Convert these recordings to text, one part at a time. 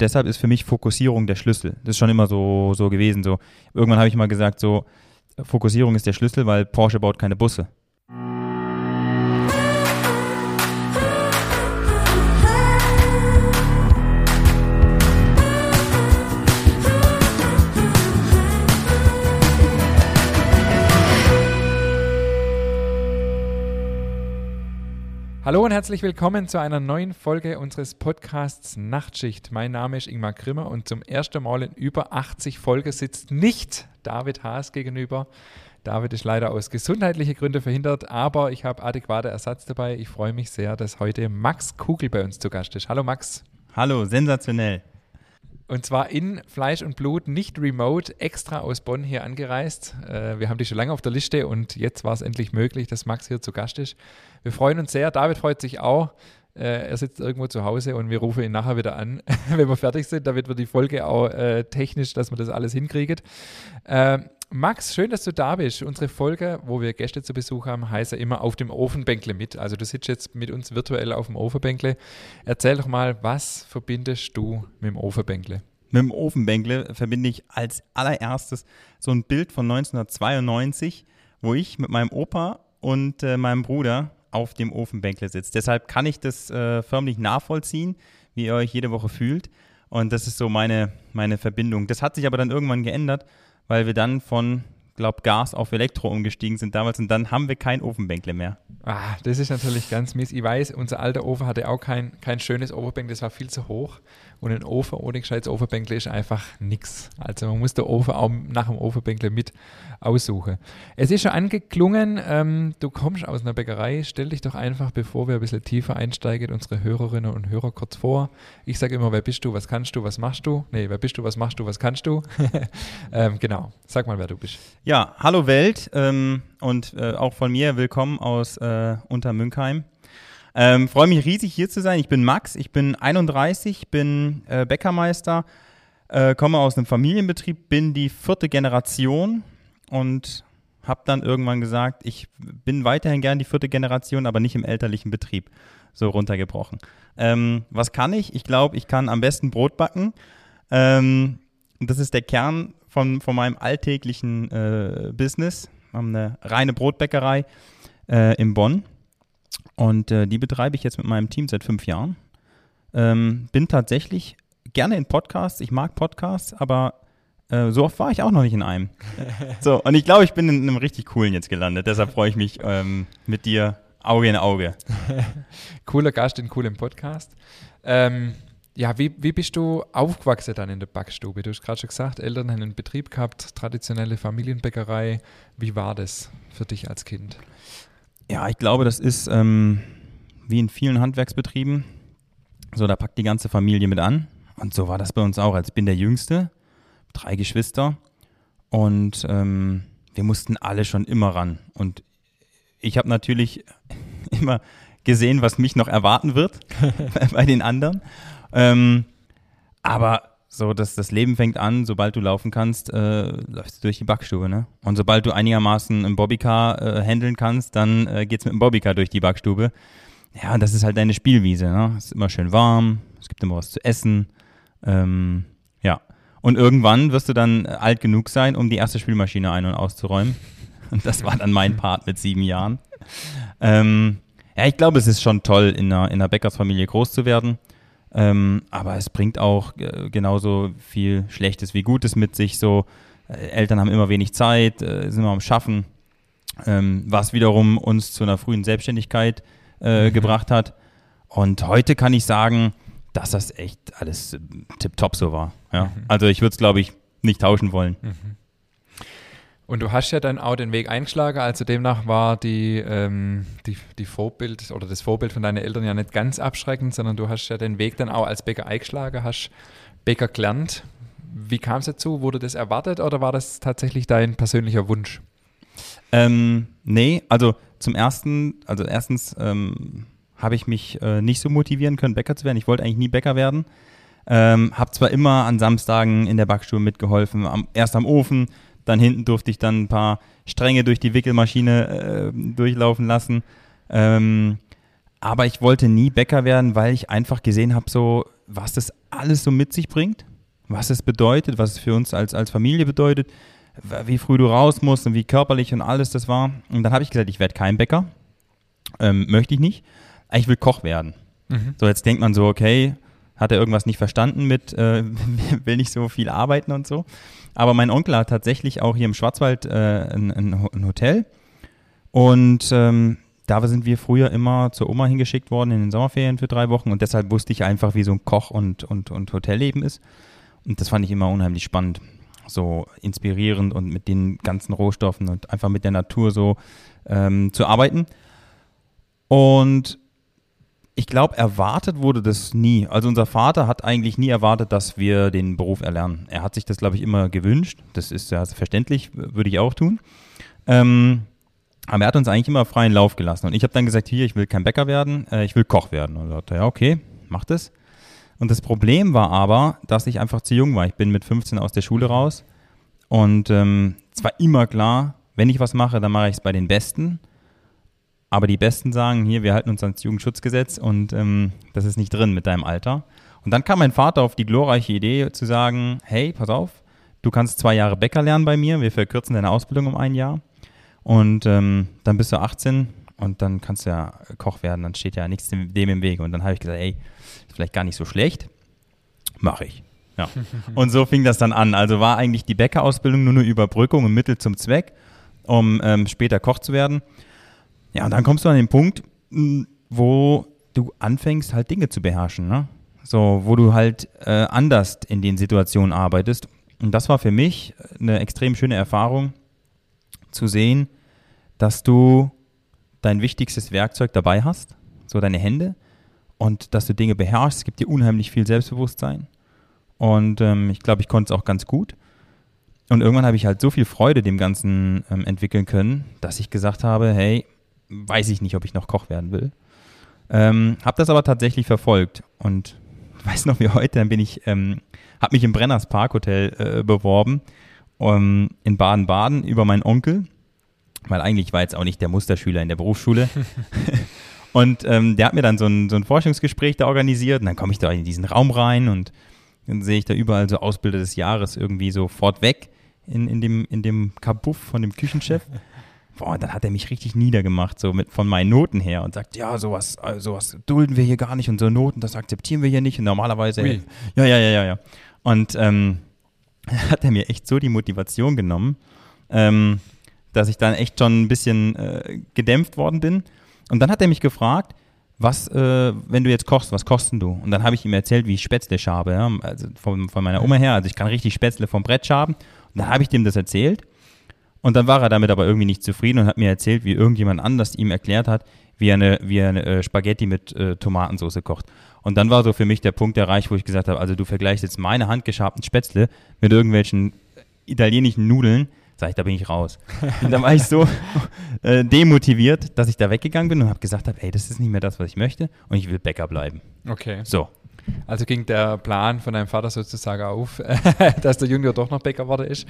deshalb ist für mich Fokussierung der Schlüssel. Das ist schon immer so, so gewesen. So. Irgendwann habe ich mal gesagt, so, Fokussierung ist der Schlüssel, weil Porsche baut keine Busse. Hallo und herzlich willkommen zu einer neuen Folge unseres Podcasts Nachtschicht. Mein Name ist Ingmar Grimmer und zum ersten Mal in über 80 Folgen sitzt nicht David Haas gegenüber. David ist leider aus gesundheitlichen Gründen verhindert, aber ich habe adäquate Ersatz dabei. Ich freue mich sehr, dass heute Max Kugel bei uns zu Gast ist. Hallo Max. Hallo, sensationell. Und zwar in Fleisch und Blut, nicht remote, extra aus Bonn hier angereist. Äh, wir haben die schon lange auf der Liste und jetzt war es endlich möglich, dass Max hier zu Gast ist. Wir freuen uns sehr. David freut sich auch. Äh, er sitzt irgendwo zu Hause und wir rufen ihn nachher wieder an, wenn wir fertig sind, damit wir die Folge auch äh, technisch, dass wir das alles hinkriegen. Äh, Max, schön, dass du da bist. Unsere Folge, wo wir Gäste zu Besuch haben, heißt ja immer auf dem Ofenbänkle mit. Also du sitzt jetzt mit uns virtuell auf dem Ofenbänkle. Erzähl doch mal, was verbindest du mit dem Ofenbänkle? Mit dem Ofenbänkle verbinde ich als allererstes so ein Bild von 1992, wo ich mit meinem Opa und äh, meinem Bruder auf dem Ofenbänkle sitze. Deshalb kann ich das äh, förmlich nachvollziehen, wie ihr euch jede Woche fühlt. Und das ist so meine, meine Verbindung. Das hat sich aber dann irgendwann geändert weil wir dann von, glaube Gas auf Elektro umgestiegen sind damals und dann haben wir kein Ofenbänkle mehr. Ah, das ist natürlich ganz mies. Ich weiß, unser alter Ofen hatte auch kein, kein schönes Ofenbänkle, das war viel zu hoch. Und ein Ofen ohne gescheites Ofenbänkle ist einfach nichts. Also man muss den Ofen auch nach dem Ofenbänkle mit aussuchen. Es ist schon angeklungen, ähm, du kommst aus einer Bäckerei. Stell dich doch einfach, bevor wir ein bisschen tiefer einsteigen, unsere Hörerinnen und Hörer kurz vor. Ich sage immer, wer bist du, was kannst du, was machst du? Nee, wer bist du, was machst du, was kannst du? ähm, genau, sag mal, wer du bist. Ja, hallo Welt ähm, und äh, auch von mir willkommen aus äh, Untermünkheim. Ähm, Freue mich riesig hier zu sein. Ich bin Max, ich bin 31, bin äh, Bäckermeister, äh, komme aus einem Familienbetrieb, bin die vierte Generation und habe dann irgendwann gesagt, ich bin weiterhin gern die vierte Generation, aber nicht im elterlichen Betrieb. So runtergebrochen. Ähm, was kann ich? Ich glaube, ich kann am besten Brot backen. Ähm, das ist der Kern von, von meinem alltäglichen äh, Business. Wir haben eine reine Brotbäckerei äh, in Bonn. Und äh, die betreibe ich jetzt mit meinem Team seit fünf Jahren. Ähm, bin tatsächlich gerne in Podcasts. Ich mag Podcasts, aber äh, so oft war ich auch noch nicht in einem. so, und ich glaube, ich bin in einem richtig coolen jetzt gelandet. Deshalb freue ich mich ähm, mit dir Auge in Auge. Cooler Gast in coolem Podcast. Ähm, ja, wie, wie bist du aufgewachsen dann in der Backstube? Du hast gerade schon gesagt, Eltern haben einen Betrieb gehabt, traditionelle Familienbäckerei. Wie war das für dich als Kind? Ja, ich glaube, das ist ähm, wie in vielen Handwerksbetrieben. So, da packt die ganze Familie mit an. Und so war das bei uns auch. Also ich bin der Jüngste, drei Geschwister. Und ähm, wir mussten alle schon immer ran. Und ich habe natürlich immer gesehen, was mich noch erwarten wird bei den anderen. Ähm, aber so, dass das Leben fängt an, sobald du laufen kannst, äh, läufst du durch die Backstube, ne? Und sobald du einigermaßen ein Bobbycar äh, handeln kannst, dann äh, geht's mit dem Bobbycar durch die Backstube. Ja, das ist halt deine Spielwiese, ne? Es ist immer schön warm, es gibt immer was zu essen. Ähm, ja. Und irgendwann wirst du dann alt genug sein, um die erste Spielmaschine ein- und auszuräumen. Und das war dann mein Part mit sieben Jahren. Ähm, ja, ich glaube, es ist schon toll, in einer, in einer Bäckersfamilie groß zu werden. Ähm, aber es bringt auch äh, genauso viel Schlechtes wie Gutes mit sich. So, äh, Eltern haben immer wenig Zeit, äh, sind immer am Schaffen, ähm, was wiederum uns zu einer frühen Selbstständigkeit äh, mhm. gebracht hat. Und heute kann ich sagen, dass das echt alles äh, tipptopp so war. Ja? Mhm. Also ich würde es, glaube ich, nicht tauschen wollen. Mhm. Und du hast ja dann auch den Weg eingeschlagen, also demnach war die, ähm, die, die Vorbild oder das Vorbild von deinen Eltern ja nicht ganz abschreckend, sondern du hast ja den Weg dann auch als Bäcker eingeschlagen, hast Bäcker gelernt. Wie kam es dazu? Wurde das erwartet oder war das tatsächlich dein persönlicher Wunsch? Ähm, nee, also zum ersten, also erstens ähm, habe ich mich äh, nicht so motivieren können, Bäcker zu werden. Ich wollte eigentlich nie Bäcker werden. Ähm, habe zwar immer an Samstagen in der Backstube mitgeholfen, am, erst am Ofen, dann hinten durfte ich dann ein paar Stränge durch die Wickelmaschine äh, durchlaufen lassen. Ähm, aber ich wollte nie Bäcker werden, weil ich einfach gesehen habe, so, was das alles so mit sich bringt, was es bedeutet, was es für uns als, als Familie bedeutet, wie früh du raus musst und wie körperlich und alles das war. Und dann habe ich gesagt, ich werde kein Bäcker. Ähm, möchte ich nicht. Ich will Koch werden. Mhm. So, jetzt denkt man so, okay, hat er irgendwas nicht verstanden mit, äh, will nicht so viel arbeiten und so. Aber mein Onkel hat tatsächlich auch hier im Schwarzwald äh, ein, ein, Hotel. Und ähm, da sind wir früher immer zur Oma hingeschickt worden in den Sommerferien für drei Wochen. Und deshalb wusste ich einfach, wie so ein Koch- und, und, und Hotelleben ist. Und das fand ich immer unheimlich spannend. So inspirierend und mit den ganzen Rohstoffen und einfach mit der Natur so ähm, zu arbeiten. Und ich glaube, erwartet wurde das nie. Also unser Vater hat eigentlich nie erwartet, dass wir den Beruf erlernen. Er hat sich das, glaube ich, immer gewünscht. Das ist ja verständlich, würde ich auch tun. Ähm, aber er hat uns eigentlich immer freien Lauf gelassen. Und ich habe dann gesagt, hier, ich will kein Bäcker werden, äh, ich will Koch werden. Und er sagte, ja, okay, mach das. Und das Problem war aber, dass ich einfach zu jung war. Ich bin mit 15 aus der Schule raus. Und ähm, es war immer klar, wenn ich was mache, dann mache ich es bei den Besten. Aber die Besten sagen, hier, wir halten uns ans Jugendschutzgesetz und ähm, das ist nicht drin mit deinem Alter. Und dann kam mein Vater auf die glorreiche Idee zu sagen, hey, pass auf, du kannst zwei Jahre Bäcker lernen bei mir, wir verkürzen deine Ausbildung um ein Jahr. Und ähm, dann bist du 18 und dann kannst du ja Koch werden, dann steht ja nichts dem im Weg. Und dann habe ich gesagt, ey, ist vielleicht gar nicht so schlecht, mache ich. Ja. und so fing das dann an. Also war eigentlich die Bäckerausbildung nur eine Überbrückung und Mittel zum Zweck, um ähm, später Koch zu werden. Ja, und dann kommst du an den Punkt, hm, wo du anfängst, halt Dinge zu beherrschen, ne? So, wo du halt äh, anders in den Situationen arbeitest. Und das war für mich eine extrem schöne Erfahrung, zu sehen, dass du dein wichtigstes Werkzeug dabei hast, so deine Hände, und dass du Dinge beherrschst. Es gibt dir unheimlich viel Selbstbewusstsein. Und ähm, ich glaube, ich konnte es auch ganz gut. Und irgendwann habe ich halt so viel Freude dem Ganzen ähm, entwickeln können, dass ich gesagt habe, hey, weiß ich nicht, ob ich noch Koch werden will. Ähm, habe das aber tatsächlich verfolgt und weiß noch wie heute, dann bin ich, ähm, habe mich im Brenners Parkhotel äh, beworben um, in Baden-Baden über meinen Onkel, weil eigentlich war jetzt auch nicht der Musterschüler in der Berufsschule. und ähm, der hat mir dann so ein, so ein Forschungsgespräch da organisiert und dann komme ich da in diesen Raum rein und dann sehe ich da überall so Ausbilder des Jahres irgendwie so fortweg in, in dem, in dem Kabuff von dem Küchenchef. Boah, dann hat er mich richtig niedergemacht, so mit, von meinen Noten her und sagt, ja, sowas, äh, sowas dulden wir hier gar nicht und so Noten, das akzeptieren wir hier nicht und normalerweise, Ui. ja, ja, ja, ja, ja. Und ähm, hat er mir echt so die Motivation genommen, ähm, dass ich dann echt schon ein bisschen äh, gedämpft worden bin. Und dann hat er mich gefragt, was, äh, wenn du jetzt kochst, was kosten du? Und dann habe ich ihm erzählt, wie ich Spätzle schabe, ja? also von, von meiner Oma her. Also ich kann richtig Spätzle vom Brett schaben. Und dann habe ich dem das erzählt. Und dann war er damit aber irgendwie nicht zufrieden und hat mir erzählt, wie irgendjemand anders ihm erklärt hat, wie er eine, wie er eine äh, Spaghetti mit äh, Tomatensauce kocht. Und dann war so für mich der Punkt erreicht, wo ich gesagt habe, also du vergleichst jetzt meine handgeschabten Spätzle mit irgendwelchen italienischen Nudeln, sag ich, da bin ich raus. Und dann war ich so äh, demotiviert, dass ich da weggegangen bin und habe gesagt habe, ey, das ist nicht mehr das, was ich möchte und ich will Bäcker bleiben. Okay. So. Also ging der Plan von deinem Vater sozusagen auf, dass der Junior doch noch Bäcker geworden ist.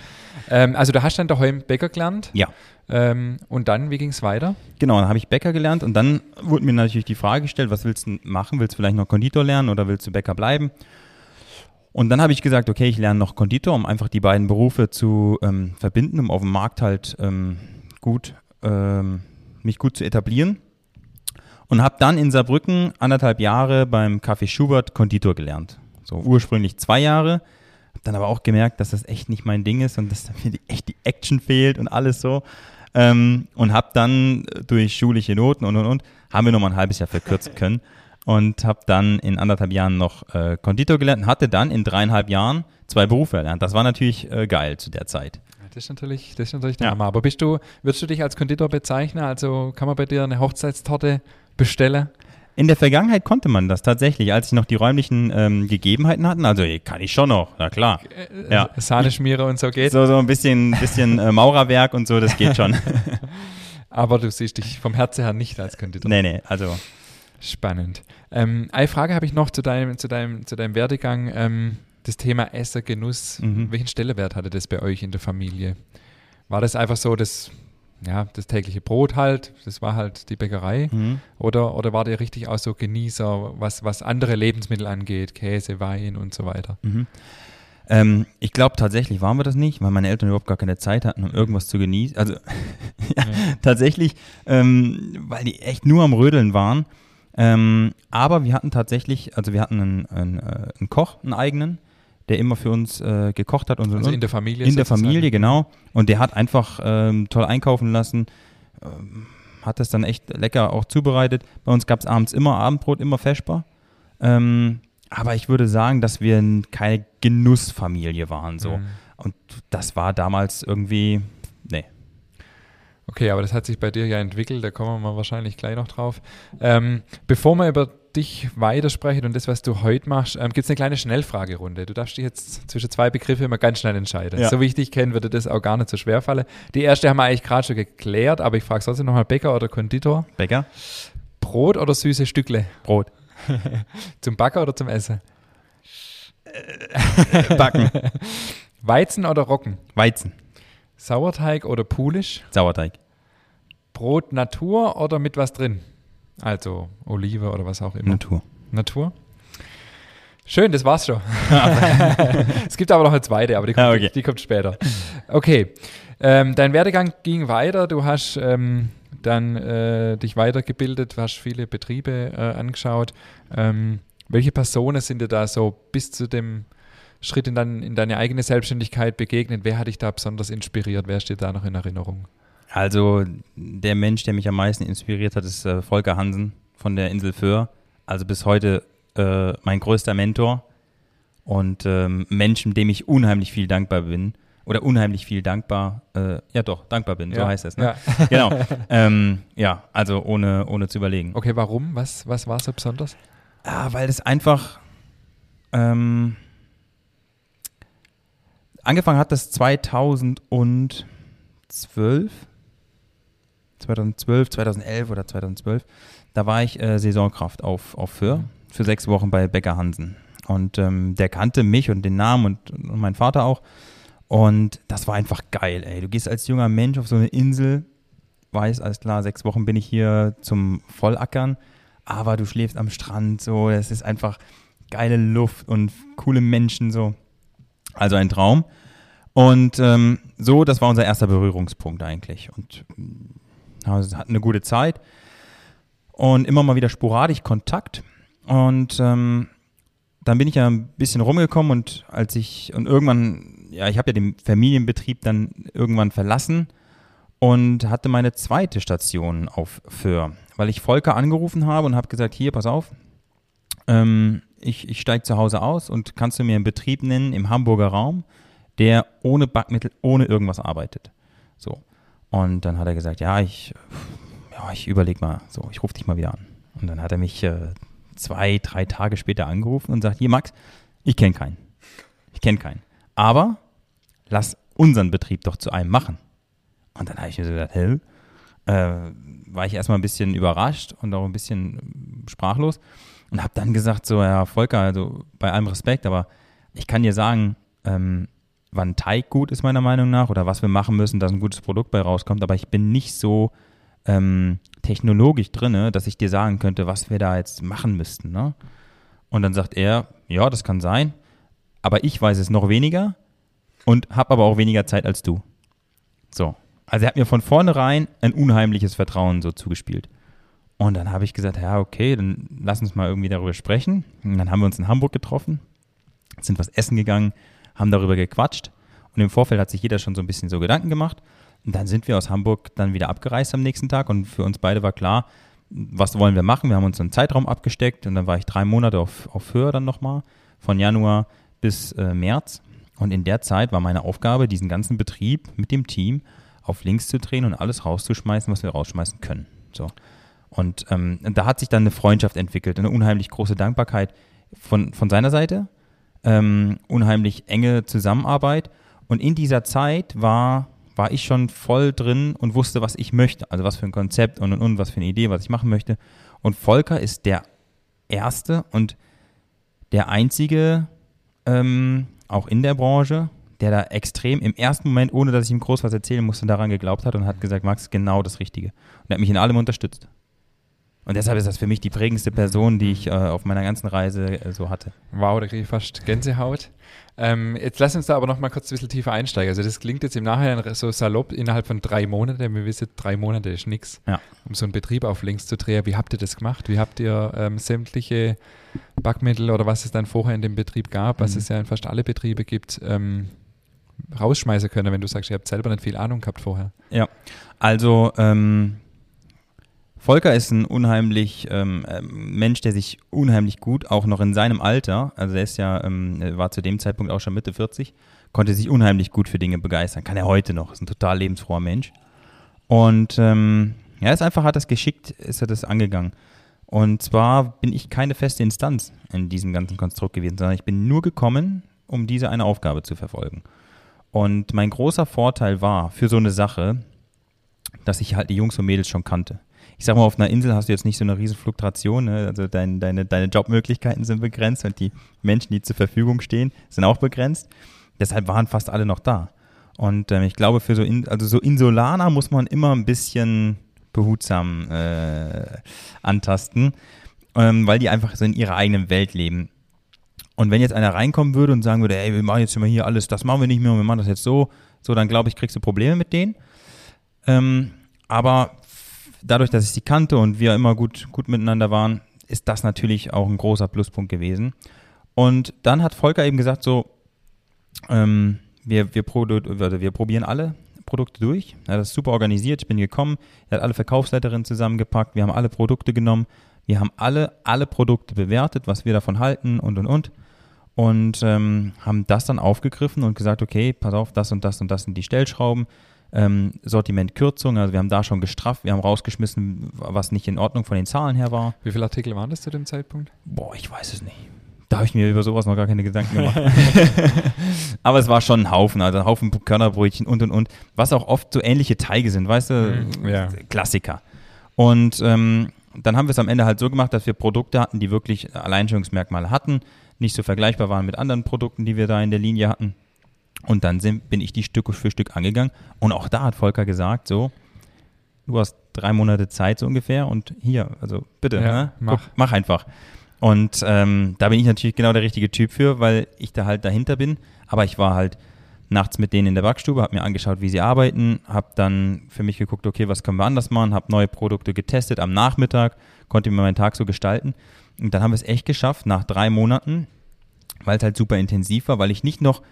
Ähm, also du hast dann daheim Bäcker gelernt. Ja. Ähm, und dann, wie ging es weiter? Genau, dann habe ich Bäcker gelernt und dann wurde mir natürlich die Frage gestellt, was willst du machen? Willst du vielleicht noch Konditor lernen oder willst du Bäcker bleiben? Und dann habe ich gesagt, okay, ich lerne noch Konditor, um einfach die beiden Berufe zu ähm, verbinden, um auf dem Markt halt ähm, gut, ähm, mich gut zu etablieren und habe dann in Saarbrücken anderthalb Jahre beim Café Schubert Konditor gelernt. So ursprünglich zwei Jahre, habe dann aber auch gemerkt, dass das echt nicht mein Ding ist und dass mir die, echt die Action fehlt und alles so. Ähm, und habe dann durch schulische Noten und und und, haben wir nochmal ein halbes Jahr verkürzen können und habe dann in anderthalb Jahren noch äh, Konditor gelernt und hatte dann in dreieinhalb Jahren zwei Berufe erlernt. Das war natürlich äh, geil zu der Zeit. Das ist natürlich, das ist natürlich der ja. Hammer. Aber bist du, würdest du dich als Konditor bezeichnen? Also kann man bei dir eine Hochzeitstorte bestelle? In der Vergangenheit konnte man das tatsächlich, als sie noch die räumlichen ähm, Gegebenheiten hatten. Also kann ich schon noch, na klar. Äh, ja. Sahneschmiere und so geht. So, so ein bisschen, bisschen äh, Maurerwerk und so, das geht schon. Aber du siehst dich vom Herzen her nicht als Konditor. Nee, nee, also. Spannend. Ähm, eine Frage habe ich noch zu deinem, zu deinem, zu deinem Werdegang. Ähm, das Thema Esser, Genuss. Mhm. Welchen Stellenwert hatte das bei euch in der Familie? War das einfach so, dass ja, das tägliche Brot halt, das war halt die Bäckerei. Mhm. Oder, oder war der richtig auch so Genießer, was, was andere Lebensmittel angeht, Käse, Wein und so weiter? Mhm. Ähm, ich glaube tatsächlich waren wir das nicht, weil meine Eltern überhaupt gar keine Zeit hatten, um irgendwas zu genießen. Also ja, tatsächlich, ähm, weil die echt nur am Rödeln waren. Ähm, aber wir hatten tatsächlich, also wir hatten einen, einen, äh, einen Koch, einen eigenen, der immer für uns äh, gekocht hat und so. Also und in der Familie in der. Familie, genau. Und der hat einfach ähm, toll einkaufen lassen, ähm, hat das dann echt lecker auch zubereitet. Bei uns gab es abends immer Abendbrot, immer feschbar. Ähm, aber ich würde sagen, dass wir keine Genussfamilie waren so. Mhm. Und das war damals irgendwie, nee. Okay, aber das hat sich bei dir ja entwickelt, da kommen wir mal wahrscheinlich gleich noch drauf. Ähm, bevor wir über dich weitersprechen und das, was du heute machst, ähm, gibt es eine kleine Schnellfragerunde. Du darfst dich jetzt zwischen zwei Begriffe immer ganz schnell entscheiden. Ja. So wie ich dich kenne, würde das auch gar nicht so schwer fallen. Die erste haben wir eigentlich gerade schon geklärt, aber ich frage trotzdem nochmal Bäcker oder Konditor. Bäcker? Brot oder süße Stückle? Brot. Zum Backen oder zum Essen? Backen. Weizen oder Roggen? Weizen. Sauerteig oder Pulisch? Sauerteig. Brot Natur oder mit was drin? Also Olive oder was auch immer. Natur. Natur? Schön, das war's schon. es gibt aber noch eine zweite, aber die kommt, Ah, okay. die kommt später. Okay, ähm, dein Werdegang ging weiter. Du hast ähm, dann äh, dich weitergebildet, du hast viele Betriebe äh, angeschaut. Ähm, welche Personen sind dir da so bis zu dem Schritt in, dein, in deine eigene Selbstständigkeit begegnet? Wer hat dich da besonders inspiriert? Wer steht da noch in Erinnerung? Also der Mensch, der mich am meisten inspiriert hat, ist äh, Volker Hansen von der Insel Föhr. Also bis heute äh, mein größter Mentor und ähm, Menschen, dem ich unheimlich viel dankbar bin. Oder unheimlich viel dankbar, äh, ja doch, dankbar bin, so Ja, heißt es. Ne? Ja. Genau. ähm, ja, also ohne, ohne zu überlegen. Okay, warum? Was, was war so besonders? Ah, weil es einfach ähm, angefangen hat, das 2012, 2012, 2011 oder 2012. Da war ich äh, Saisonkraft auf, auf Föhr für sechs Wochen bei Becker Hansen. Und ähm, der kannte mich und den Namen und, und mein Vater auch. Und das war einfach geil, ey. Du gehst als junger Mensch auf so eine Insel, weißt, alles klar, sechs Wochen bin ich hier zum Vollackern, aber du schläfst am Strand, so, das ist einfach geile Luft und coole Menschen, so. Also ein Traum. Und ähm, so, das war unser erster Berührungspunkt eigentlich. Und hatten eine gute Zeit und immer mal wieder sporadisch Kontakt. Und ähm, dann bin ich ja ein bisschen rumgekommen und als ich, und irgendwann, ja, ich habe ja den Familienbetrieb dann irgendwann verlassen und hatte meine zweite Station auf Föhr, weil ich Volker angerufen habe und habe gesagt, hier, pass auf, ähm, ich, ich steige zu Hause aus und kannst du mir einen Betrieb nennen im Hamburger Raum, der ohne Backmittel, ohne irgendwas arbeitet. So. Und dann hat er gesagt, ja, ich, ja, ich überleg mal, so, ich rufe dich mal wieder an. Und dann hat er mich äh, zwei, drei Tage später angerufen und sagt, hier Max, ich kenne keinen. Ich kenne keinen. Aber lass unseren Betrieb doch zu einem machen. Und dann habe ich mir so gedacht, hä? Äh, war ich erstmal ein bisschen überrascht und auch ein bisschen äh, sprachlos und habe dann gesagt, so, ja, Volker, also bei allem Respekt, aber ich kann dir sagen, ähm, wann Teig gut ist meiner Meinung nach oder was wir machen müssen, dass ein gutes Produkt bei rauskommt, aber ich bin nicht so ähm, technologisch drinne, dass ich dir sagen könnte, was wir da jetzt machen müssten. Ne? Und dann sagt er, ja, das kann sein, aber ich weiß es noch weniger und habe aber auch weniger Zeit als du. So. Also er hat mir von vornherein ein unheimliches Vertrauen so zugespielt. Und dann habe ich gesagt, ja, okay, dann lass uns mal irgendwie darüber sprechen. Und dann haben wir uns in Hamburg getroffen, sind was essen gegangen, haben darüber gequatscht. Und im Vorfeld hat sich jeder schon so ein bisschen so Gedanken gemacht. Und dann sind wir aus Hamburg dann wieder abgereist am nächsten Tag. Und für uns beide war klar, was wollen wir machen? Wir haben uns einen Zeitraum abgesteckt. Und dann war ich drei Monate auf, auf Höhe dann nochmal, von Januar bis äh, März. Und in der Zeit war meine Aufgabe, diesen ganzen Betrieb mit dem Team auf links zu drehen und alles rauszuschmeißen, was wir rausschmeißen können. So. Und ähm, da hat sich dann eine Freundschaft entwickelt, eine unheimlich große Dankbarkeit von, von seiner Seite, ähm, unheimlich enge Zusammenarbeit. Und in dieser Zeit war, war ich schon voll drin und wusste, was ich möchte, also was für ein Konzept und, und, und, was für eine Idee, was ich machen möchte. Und Volker ist der erste und der einzige, ähm, auch in der Branche, der da extrem im ersten Moment, ohne dass ich ihm groß was erzählen musste, daran geglaubt hat und hat gesagt, Max, genau das Richtige. Und er hat mich in allem unterstützt. Und deshalb ist das für mich die prägendste Person, die ich äh, auf meiner ganzen Reise äh, so hatte. Wow, da kriege ich fast Gänsehaut. Ähm, jetzt lass uns da aber noch mal kurz ein bisschen tiefer einsteigen. Also das klingt jetzt im Nachhinein so salopp innerhalb von drei Monaten. Wir wissen, drei Monate ist nichts, Ja. um so einen Betrieb auf links zu drehen. Wie habt ihr das gemacht? Wie habt ihr ähm, sämtliche Backmittel oder was es dann vorher in dem Betrieb gab, was Mhm. es ja in fast alle Betriebe gibt, ähm, rausschmeißen können, wenn du sagst, ihr habt selber nicht viel Ahnung gehabt vorher? Also, ähm, Volker ist ein unheimlich ähm, ähm, Mensch, der sich unheimlich gut, auch noch in seinem Alter, also er ist ja, ähm, er war zu dem Zeitpunkt auch schon Mitte 40, konnte sich unheimlich gut für Dinge begeistern. Kann er heute noch, ist ein total lebensfroher Mensch. Und ähm, ja, ist einfach, hat das geschickt, ist er das angegangen. Und zwar bin ich keine feste Instanz in diesem ganzen Konstrukt gewesen, sondern ich bin nur gekommen, um diese eine Aufgabe zu verfolgen. Und mein großer Vorteil war für so eine Sache, dass ich halt die Jungs und Mädels schon kannte. Ich sag mal, auf einer Insel hast du jetzt nicht so eine riesen Fluktuation, ne? also dein, deine, deine Jobmöglichkeiten sind begrenzt und die Menschen, die zur Verfügung stehen, sind auch begrenzt. Deshalb waren fast alle noch da. Und ähm, ich glaube, für so, in, also so Insulaner muss man immer ein bisschen behutsam äh, antasten, ähm, weil die einfach so in ihrer eigenen Welt leben. Und wenn jetzt einer reinkommen würde und sagen würde, ey, wir machen jetzt immer hier alles, das machen wir nicht mehr, wir machen das jetzt so, so, dann glaube ich, kriegst du Probleme mit denen. Ähm, aber dadurch, dass ich sie kannte und wir immer gut, gut miteinander waren, ist das natürlich auch ein großer Pluspunkt gewesen. Und dann hat Volker eben gesagt, so, ähm, wir, wir, wir probieren alle Produkte durch. Er hat das super organisiert. Ich bin gekommen, er hat alle Verkaufsleiterinnen zusammengepackt, wir haben alle Produkte genommen, wir haben alle, alle Produkte bewertet, was wir davon halten und und und. Und ähm, haben das dann aufgegriffen und gesagt, okay, pass auf, das und das und das sind die Stellschrauben. Ähm, Sortimentkürzung, also wir haben da schon gestrafft, wir haben rausgeschmissen, was nicht in Ordnung von den Zahlen her war. Wie viele Artikel waren das zu dem Zeitpunkt? Boah, ich weiß es nicht. Da habe ich mir über sowas noch gar keine Gedanken gemacht. Aber es war schon ein Haufen, also ein Haufen Körnerbrötchen und und und. Was auch oft so ähnliche Teige sind, weißt du? Mhm, ja. Klassiker. Und ähm, dann haben wir es am Ende halt so gemacht, dass wir Produkte hatten, die wirklich Alleinstellungsmerkmale hatten, nicht so vergleichbar waren mit anderen Produkten, die wir da in der Linie hatten. Und dann sind, bin ich die Stück für Stück angegangen. Und auch da hat Volker gesagt, so, du hast drei Monate Zeit so ungefähr und hier, also bitte, Ja, ne? mach. Guck, mach einfach. Und ähm, da bin ich natürlich genau der richtige Typ für, weil ich da halt dahinter bin. Aber ich war halt nachts mit denen in der Backstube, habe mir angeschaut, wie sie arbeiten, habe dann für mich geguckt, okay, was können wir anders machen, habe neue Produkte getestet am Nachmittag, konnte mir meinen Tag so gestalten. Und dann haben wir es echt geschafft, nach drei Monaten, weil es halt super intensiv war, weil ich nicht noch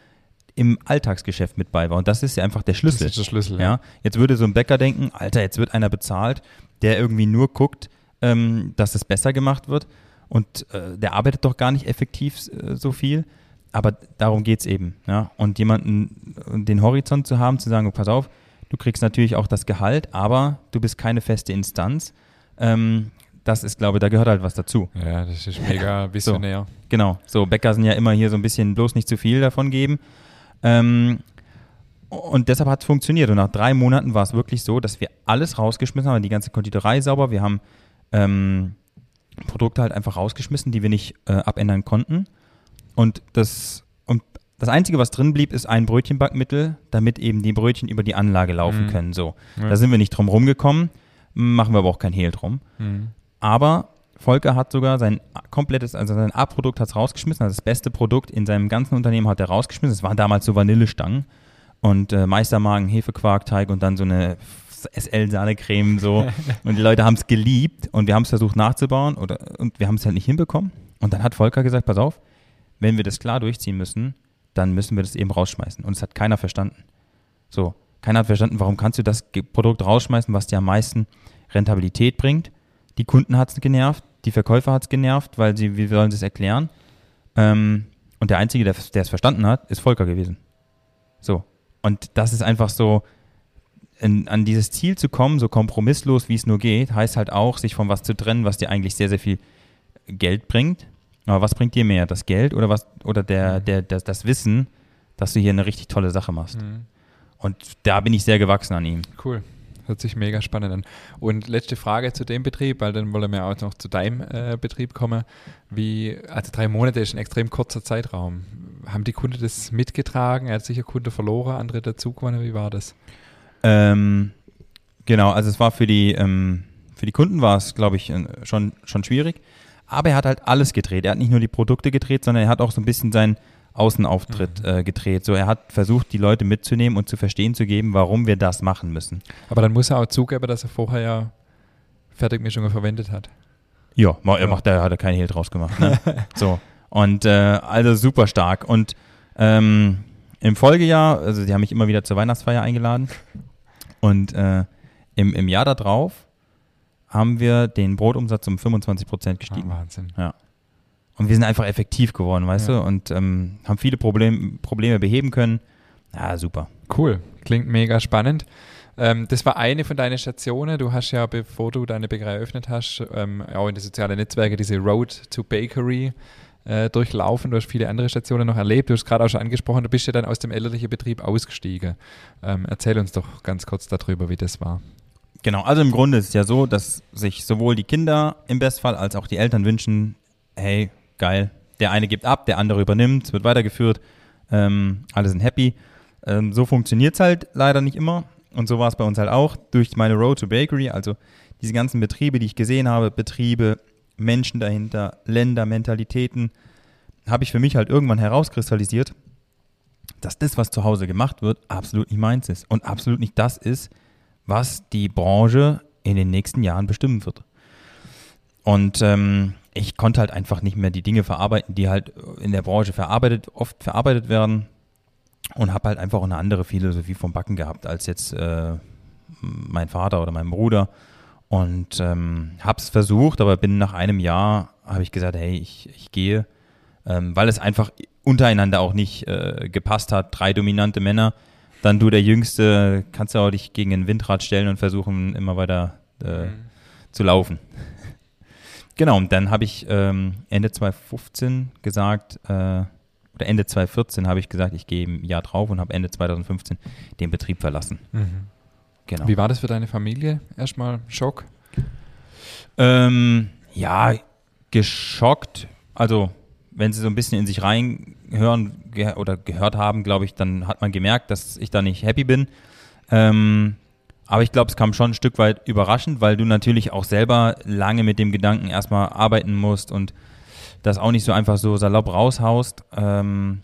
im Alltagsgeschäft mit bei war. Und das ist ja einfach der Schlüssel. Das ist der Schlüssel. Ja, jetzt würde so ein Bäcker denken, Alter, jetzt wird einer bezahlt, der irgendwie nur guckt, ähm, dass es besser gemacht wird und äh, der arbeitet doch gar nicht effektiv äh, so viel. Aber darum geht es eben. Ja? Und jemanden, äh, den Horizont zu haben, zu sagen, pass auf, du kriegst natürlich auch das Gehalt, aber du bist keine feste Instanz. Ähm, das ist, glaube ich, da gehört halt was dazu. Ja, das ist mega visionär. Genau, so Bäcker sind ja immer hier so ein bisschen bloß nicht zu viel davon geben. Ähm, und deshalb hat es funktioniert. Und nach drei Monaten war es wirklich so, dass wir alles rausgeschmissen haben, die ganze Konditorei sauber. Wir haben ähm, Produkte halt einfach rausgeschmissen, die wir nicht äh, abändern konnten. Und das, und das Einzige, was drin blieb, ist ein Brötchenbackmittel, damit eben die Brötchen über die Anlage laufen Mhm. können. So, Ja. da sind wir nicht drum rumgekommen, machen wir aber auch kein Hehl drum. Mhm. Aber Volker hat sogar sein komplettes, also sein A-Produkt hat es rausgeschmissen, also das beste Produkt in seinem ganzen Unternehmen hat er rausgeschmissen. Es waren damals so Vanillestangen und äh, Meistermagen, Hefequarkteig und dann so eine SL-Sahnecreme so. und die Leute haben es geliebt und wir haben es versucht nachzubauen oder, und wir haben es halt nicht hinbekommen. Und dann hat Volker gesagt, pass auf, wenn wir das klar durchziehen müssen, dann müssen wir das eben rausschmeißen. Und es hat keiner verstanden. So, keiner hat verstanden, warum kannst du das Produkt rausschmeißen, was dir am meisten Rentabilität bringt. Die Kunden hat es genervt, die Verkäufer hat es genervt, weil sie, wie sollen sie es erklären? Ähm, und der Einzige, der es verstanden hat, ist Volker gewesen. So. Und das ist einfach so, in, an dieses Ziel zu kommen, so kompromisslos wie es nur geht, heißt halt auch, sich von was zu trennen, was dir eigentlich sehr, sehr viel Geld bringt. Aber was bringt dir mehr? Das Geld oder was oder der, der, das, das Wissen, dass du hier eine richtig tolle Sache machst? Mhm. Und da bin ich sehr gewachsen an ihm. Cool. Hört sich mega spannend an. Und letzte Frage zu dem Betrieb, weil dann wollen wir auch noch zu deinem äh, Betrieb kommen. Wie, also drei Monate ist ein extrem kurzer Zeitraum. haben die Kunden das mitgetragen? Er hat sicher Kunden verloren, andere dazugewonnen. Wie war das? Ähm, genau, also es war für die, ähm, für die Kunden war es, glaube ich, schon, schon schwierig. Aber er hat halt alles gedreht. Er hat nicht nur die Produkte gedreht, sondern er hat auch so ein bisschen seinen Außenauftritt mhm. äh, gedreht. So, er hat versucht, die Leute mitzunehmen und zu verstehen zu geben, warum wir das machen müssen. Aber dann muss er auch zugeben, dass er vorher ja Fertigmischungen verwendet hat. Ja, er ja. macht, da hat er keinen Hehl draus gemacht. Ne? so. Und äh, also super stark. Und ähm, im Folgejahr, also die haben mich immer wieder zur Weihnachtsfeier eingeladen. Und äh, im, im Jahr darauf haben wir den Brotumsatz um 25 Prozent gestiegen. Ah, Wahnsinn. Ja. Und wir sind einfach effektiv geworden, weißt ja. du, und ähm, haben viele Problem, Probleme beheben können. Ja, super. Cool. Klingt mega spannend. Ähm, das war eine von deinen Stationen. Du hast ja, bevor du deine Bäckerei eröffnet hast, ähm, auch in den sozialen Netzwerken diese Road to Bakery äh, durchlaufen. Du hast viele andere Stationen noch erlebt. Du hast gerade auch schon angesprochen, du bist ja dann aus dem elterlichen Betrieb ausgestiegen. Ähm, erzähl uns doch ganz kurz darüber, wie das war. Genau, also im Grunde ist es ja so, dass sich sowohl die Kinder im Bestfall als auch die Eltern wünschen, hey, geil, der eine gibt ab, der andere übernimmt, es wird weitergeführt, ähm, alle sind happy. Ähm, so funktioniert es halt leider nicht immer. Und so war es bei uns halt auch durch meine Road to Bakery, also diese ganzen Betriebe, die ich gesehen habe, Betriebe, Menschen dahinter, Länder, Mentalitäten, habe ich für mich halt irgendwann herauskristallisiert, dass das, was zu Hause gemacht wird, absolut nicht meins ist und absolut nicht das ist, was die Branche in den nächsten Jahren bestimmen wird. Und ähm, ich konnte halt einfach nicht mehr die Dinge verarbeiten, die halt in der Branche verarbeitet, oft verarbeitet werden und habe halt einfach eine andere Philosophie vom Backen gehabt als jetzt äh, mein Vater oder mein Bruder und ähm, habe es versucht, aber bin nach einem Jahr habe ich gesagt, hey, ich, ich gehe, ähm, weil es einfach untereinander auch nicht äh, gepasst hat. Drei dominante Männer, dann du der Jüngste, kannst du auch dich gegen ein Windrad stellen und versuchen immer weiter äh, mhm. zu laufen. Genau, und dann habe ich ähm, Ende 2015 gesagt, äh, oder Ende 2014 habe ich gesagt, ich gehe im Jahr drauf und habe Ende 2015 den Betrieb verlassen. Mhm. Genau. Wie war das für deine Familie? Erstmal Schock? Ähm, ja, geschockt. Also, wenn sie so ein bisschen in sich reinhören ge oder gehört haben, glaube ich, dann hat man gemerkt, dass ich da nicht happy bin. Ähm, aber ich glaube, es kam schon ein Stück weit überraschend, weil du natürlich auch selber lange mit dem Gedanken erstmal arbeiten musst und das auch nicht so einfach so salopp raushaust. Ähm,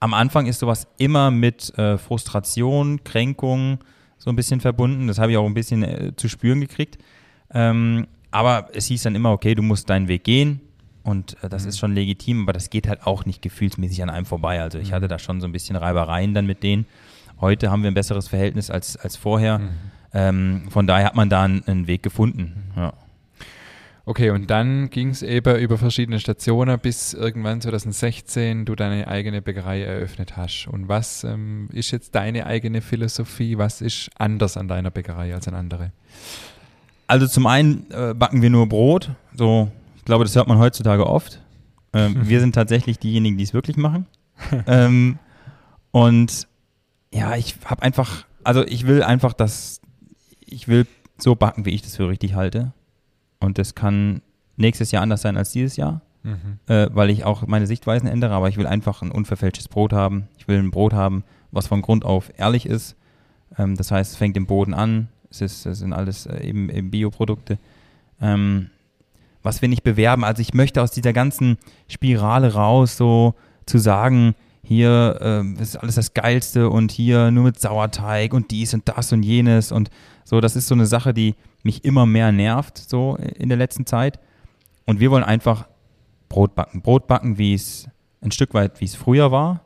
am Anfang ist sowas immer mit äh, Frustration, Kränkung so ein bisschen verbunden. Das habe ich auch ein bisschen äh, zu spüren gekriegt. Ähm, aber es hieß dann immer, okay, du musst deinen Weg gehen. Und äh, das mhm. ist schon legitim, aber das geht halt auch nicht gefühlsmäßig an einem vorbei. Also ich mhm. hatte da schon so ein bisschen Reibereien dann mit denen. Heute haben wir ein besseres Verhältnis als, als vorher. Mhm. Ähm, von daher hat man da einen, einen Weg gefunden. Ja. Okay, und dann ging es eben über verschiedene Stationen, bis irgendwann 2016 du deine eigene Bäckerei eröffnet hast. Und was ähm, ist jetzt deine eigene Philosophie? Was ist anders an deiner Bäckerei als an andere? Also zum einen äh, backen wir nur Brot. So, ich glaube, das hört man heutzutage oft. Ähm, wir sind tatsächlich diejenigen, die es wirklich machen. ähm, und ja, ich habe einfach, also ich will einfach, dass ich will so backen, wie ich das für richtig halte. Und das kann nächstes Jahr anders sein als dieses Jahr, mhm. äh, weil ich auch meine Sichtweisen ändere. Aber ich will einfach ein unverfälschtes Brot haben. Ich will ein Brot haben, was von Grund auf ehrlich ist. Ähm, das heißt, es fängt im Boden an. Es, ist, es sind alles äh, eben, eben Bioprodukte. Ähm, was wir nicht bewerben. Also ich möchte aus dieser ganzen Spirale raus, so zu sagen, hier äh, ist alles das Geilste und hier nur mit Sauerteig und dies und das und jenes und so, das ist so eine Sache, die mich immer mehr nervt, so in der letzten Zeit. Und wir wollen einfach Brot backen. Brot backen, wie es ein Stück weit, wie es früher war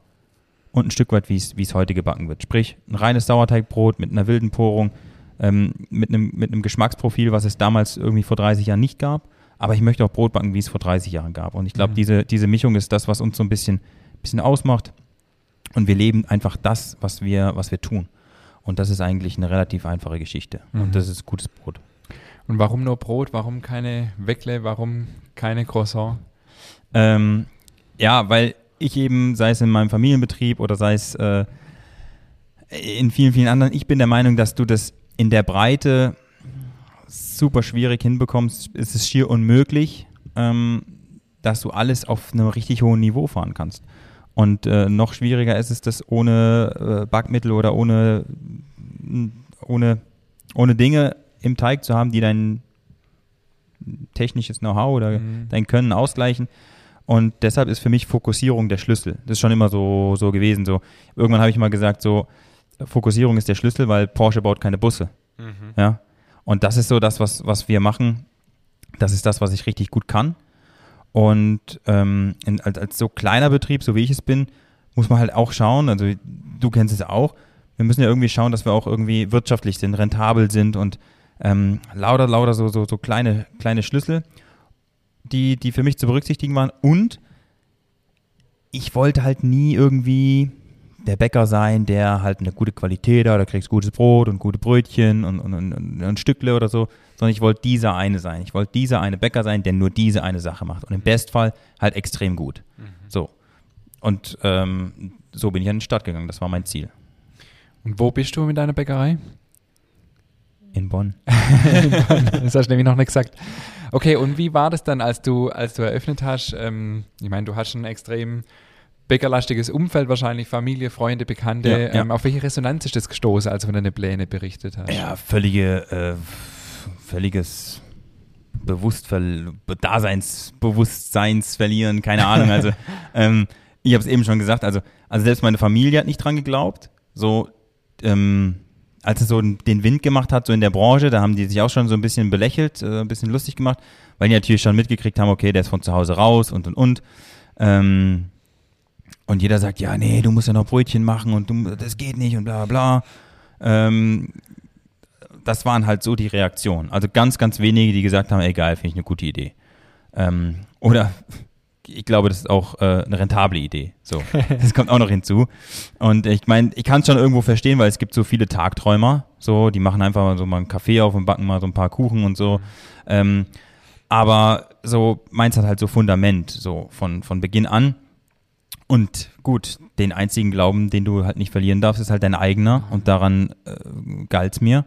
und ein Stück weit, wie es, wie es heute gebacken wird. Sprich, ein reines Sauerteigbrot mit einer wilden Porung, ähm, mit, einem, mit einem Geschmacksprofil, was es damals irgendwie vor 30 Jahren nicht gab. Aber ich möchte auch Brot backen, wie es vor 30 Jahren gab. Und ich glaube, mhm. diese, diese Mischung ist das, was uns so ein bisschen, bisschen ausmacht. Und wir leben einfach das, was wir, was wir tun. Und das ist eigentlich eine relativ einfache Geschichte. Mhm. Und das ist gutes Brot. Und warum nur Brot? Warum keine Weckle? Warum keine Croissant? Ähm, ja, weil ich eben, sei es in meinem Familienbetrieb oder sei es äh, in vielen, vielen anderen, ich bin der Meinung, dass du das in der Breite super schwierig hinbekommst. Es ist schier unmöglich, ähm, dass du alles auf einem richtig hohen Niveau fahren kannst. Und äh, noch schwieriger ist es, das ohne äh, Backmittel oder ohne, ohne, ohne Dinge im Teig zu haben, die dein technisches Know-how oder mhm. dein Können ausgleichen. Und deshalb ist für mich Fokussierung der Schlüssel. Das ist schon immer so, so gewesen. So. Irgendwann habe ich mal gesagt, so, Fokussierung ist der Schlüssel, weil Porsche baut keine Busse. Mhm. Ja. Und das ist so das, was, was wir machen. Das ist das, was ich richtig gut kann. Und ähm, in, als, als so kleiner Betrieb, so wie ich es bin, muss man halt auch schauen, also du kennst es auch, wir müssen ja irgendwie schauen, dass wir auch irgendwie wirtschaftlich sind, rentabel sind und ähm, lauter, lauter so, so, so kleine, kleine Schlüssel, die, die für mich zu berücksichtigen waren. Und ich wollte halt nie irgendwie der Bäcker sein, der halt eine gute Qualität hat, da kriegst gutes Brot und gute Brötchen und, und, und, und Stückle oder so, sondern ich wollte dieser eine sein. Ich wollte dieser eine Bäcker sein, der nur diese eine Sache macht. Und im Bestfall halt extrem gut. Mhm. So. Und ähm, so bin ich an den Start gegangen. Das war mein Ziel. Und wo bist du mit deiner Bäckerei? In Bonn. In Bonn. Das hast du nämlich noch nicht gesagt. Okay, und wie war das dann, als du, als du eröffnet hast? Ähm, ich meine, du hast schon extrem bäckerlastiges Umfeld wahrscheinlich, Familie, Freunde, Bekannte. Ja, ja. Ähm, auf welche Resonanz ist das gestoßen, als du von deinen Pläne berichtet hast? Ja, völlige, äh, völliges Bewusstver Daseinsbewusstseins verlieren, keine Ahnung. Also ähm, ich habe es eben schon gesagt, also, also selbst meine Familie hat nicht dran geglaubt. So, ähm, als es so den Wind gemacht hat, so in der Branche, da haben die sich auch schon so ein bisschen belächelt, äh, ein bisschen lustig gemacht, weil die natürlich schon mitgekriegt haben, okay, der ist von zu Hause raus und und und. Ähm, und jeder sagt, ja, nee, du musst ja noch Brötchen machen und du, das geht nicht und bla bla. Ähm, das waren halt so die Reaktionen. Also ganz, ganz wenige, die gesagt haben, egal, finde ich eine gute Idee. Ähm, oder ich glaube, das ist auch äh, eine rentable Idee. So, das kommt auch noch hinzu. Und ich meine, ich kann es schon irgendwo verstehen, weil es gibt so viele Tagträumer. So, die machen einfach mal so mal einen Kaffee auf und backen mal so ein paar Kuchen und so. Ähm, aber so meins hat halt so Fundament, so von, von Beginn an. Und gut, den einzigen Glauben, den du halt nicht verlieren darfst, ist halt dein eigener. Und daran äh, galt es mir.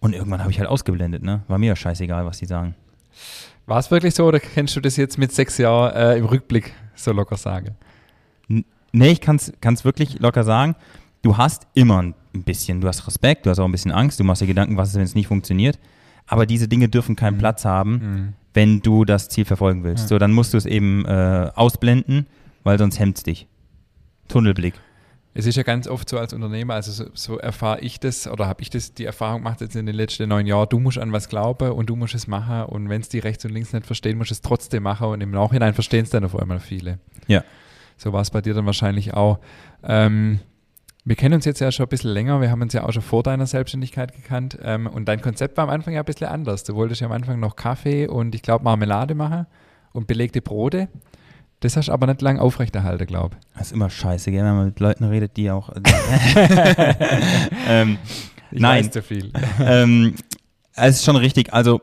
Und irgendwann habe ich halt ausgeblendet, ne? War mir ja scheißegal, was die sagen. War es wirklich so oder kennst du das jetzt mit sechs Jahren äh, im Rückblick so locker sagen? nee, ich kann es wirklich locker sagen. Du hast immer ein bisschen, du hast Respekt, du hast auch ein bisschen Angst, du machst dir Gedanken, was ist, wenn es nicht funktioniert. Aber diese Dinge dürfen keinen mhm. Platz haben, mhm. wenn du das Ziel verfolgen willst. Ja. So, dann musst du es eben äh, ausblenden, weil sonst hemmt es dich. Tunnelblick. Es ist ja ganz oft so als Unternehmer, also so, so erfahre ich das oder habe ich das die Erfahrung gemacht jetzt in den letzten neun Jahren, du musst an was glauben und du musst es machen und wenn es die rechts und links nicht verstehen, musst du es trotzdem machen und im Nachhinein verstehen es dann auf einmal viele. Ja. So war es bei dir dann wahrscheinlich auch. Ähm, wir kennen uns jetzt ja schon ein bisschen länger, wir haben uns ja auch schon vor deiner Selbstständigkeit gekannt ähm, und dein Konzept war am Anfang ja ein bisschen anders. Du wolltest ja am Anfang noch Kaffee und ich glaube Marmelade machen und belegte Brote. Das hast du aber nicht lange aufrechterhalten, glaube ich. Das ist immer scheiße, gell, wenn man mit Leuten redet, die auch. ähm, ich nein. weiß zu viel. ähm, es ist schon richtig. Also,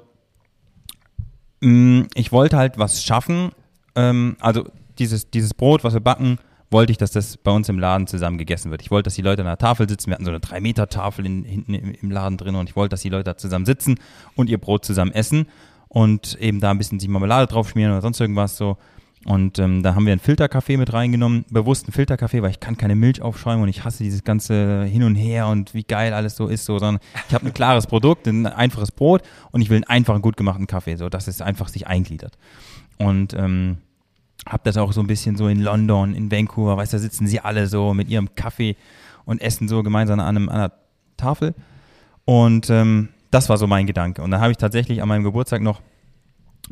mh, mm, ich wollte halt was schaffen. Ähm, also, dieses, dieses Brot, was wir backen, wollte ich, dass das bei uns im Laden zusammen gegessen wird. Ich wollte, dass die Leute an der Tafel sitzen. Wir hatten so eine 3-Meter-Tafel hinten im, im Laden drin und ich wollte, dass die Leute da zusammen sitzen und ihr Brot zusammen essen und eben da ein bisschen sich Marmelade drauf schmieren oder sonst irgendwas so. Und ähm, da haben wir einen Filterkaffee mit reingenommen, bewusst einen Filterkaffee, weil ich kann keine Milch aufschäumen und ich hasse dieses ganze Hin und Her und wie geil alles so ist, so, sondern ich habe ein klares Produkt, ein einfaches Brot und ich will einen einfachen, gut gemachten Kaffee, so dass es einfach sich eingliedert. Und ähm, habe das auch so ein bisschen so in London, in Vancouver, weißt du, da sitzen sie alle so mit ihrem Kaffee und essen so gemeinsam an, einem, an einer Tafel. Und ähm, das war so mein Gedanke. Und dann habe ich tatsächlich an meinem Geburtstag noch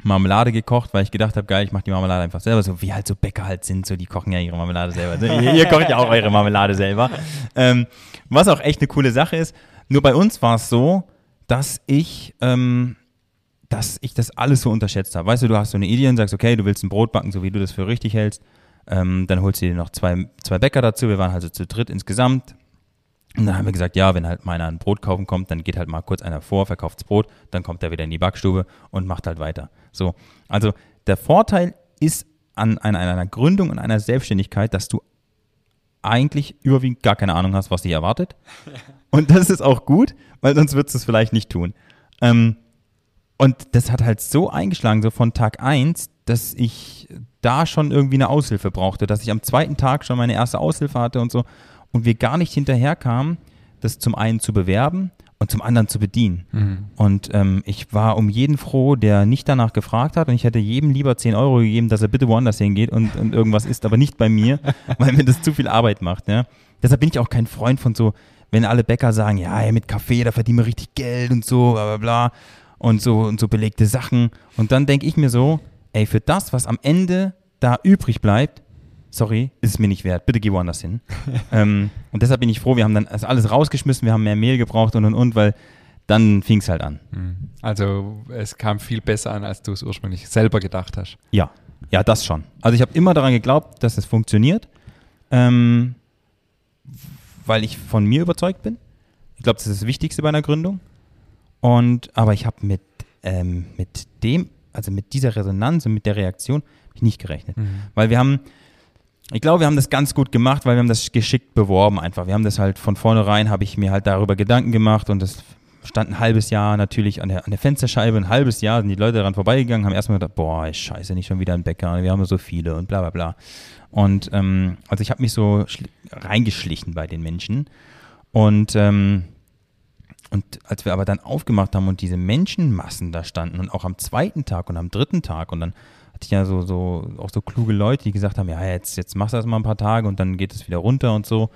Marmelade gekocht, weil ich gedacht habe, geil, ich mache die Marmelade einfach selber, so wie halt so Bäcker halt sind, so die kochen ja ihre Marmelade selber. ihr, ihr kocht ja auch eure Marmelade selber. Ähm, was auch echt eine coole Sache ist. Nur bei uns war es so, dass ich, ähm, dass ich das alles so unterschätzt habe. Weißt du, du hast so eine Idee und sagst, okay, du willst ein Brot backen, so wie du das für richtig hältst. Ähm, dann holst du dir noch zwei, zwei Bäcker dazu. Wir waren also zu dritt insgesamt. Und dann haben wir gesagt, ja, wenn halt mal einer ein Brot kaufen kommt, dann geht halt mal kurz einer vor, verkauft das Brot, dann kommt er wieder in die Backstube und macht halt weiter. So, also der Vorteil ist an, an einer Gründung und einer Selbstständigkeit, dass du eigentlich überwiegend gar keine Ahnung hast, was dich erwartet. Und das ist auch gut, weil sonst würdest du es vielleicht nicht tun. Ähm, und das hat halt so eingeschlagen, so von Tag 1, dass ich da schon irgendwie eine Aushilfe brauchte, dass ich am zweiten Tag schon meine erste Aushilfe hatte und so und wir gar nicht hinterherkamen, das zum einen zu bewerben und zum anderen zu bedienen. Mhm. Und ähm, ich war um jeden froh, der nicht danach gefragt hat und ich hätte jedem lieber 10 Euro gegeben, dass er bitte woanders hingeht und, und irgendwas isst, aber nicht bei mir, weil mir das zu viel Arbeit macht. Ja? Deshalb bin ich auch kein Freund von so, wenn alle Bäcker sagen, ja, ey, mit Kaffee, da verdienen wir richtig Geld und so, bla bla bla und so und so belegte Sachen. Und dann denke ich mir so, ey, für das, was am Ende da übrig bleibt, sorry, ist es mir nicht wert. Bitte geh woanders hin. ähm, und deshalb bin ich froh, wir haben dann das alles rausgeschmissen, wir haben mehr Mehl gebraucht und und und, weil dann fing es halt an. Mhm. Also es kam viel besser an, als du es ursprünglich selber gedacht hast. Ja, ja, das schon. Also ich habe immer daran geglaubt, dass es funktioniert, ähm, weil ich von mir überzeugt bin. Ich glaube, das ist das Wichtigste bei einer Gründung. Und aber ich habe mit ähm, mit dem, also mit dieser Resonanz und mit der Reaktion nicht gerechnet, Mhm. weil wir haben ich glaube, wir haben das ganz gut gemacht, weil wir haben das geschickt beworben einfach. Wir haben das halt von vornherein, habe ich mir halt darüber Gedanken gemacht und das stand ein halbes Jahr natürlich an der, an der Fensterscheibe, ein halbes Jahr sind die Leute daran vorbeigegangen, haben erstmal gedacht, boah, scheiße, nicht schon wieder ein Bäcker, wir haben so viele und bla bla bla. Und ähm, also ich habe mich so schli- reingeschlichen bei den Menschen und ähm, und als wir aber dann aufgemacht haben und diese Menschenmassen da standen und auch am zweiten Tag und am dritten Tag und dann hatte ich ja so, so auch so kluge Leute, die gesagt haben, ja, jetzt, jetzt machst du das mal ein paar Tage und dann geht es wieder runter und so.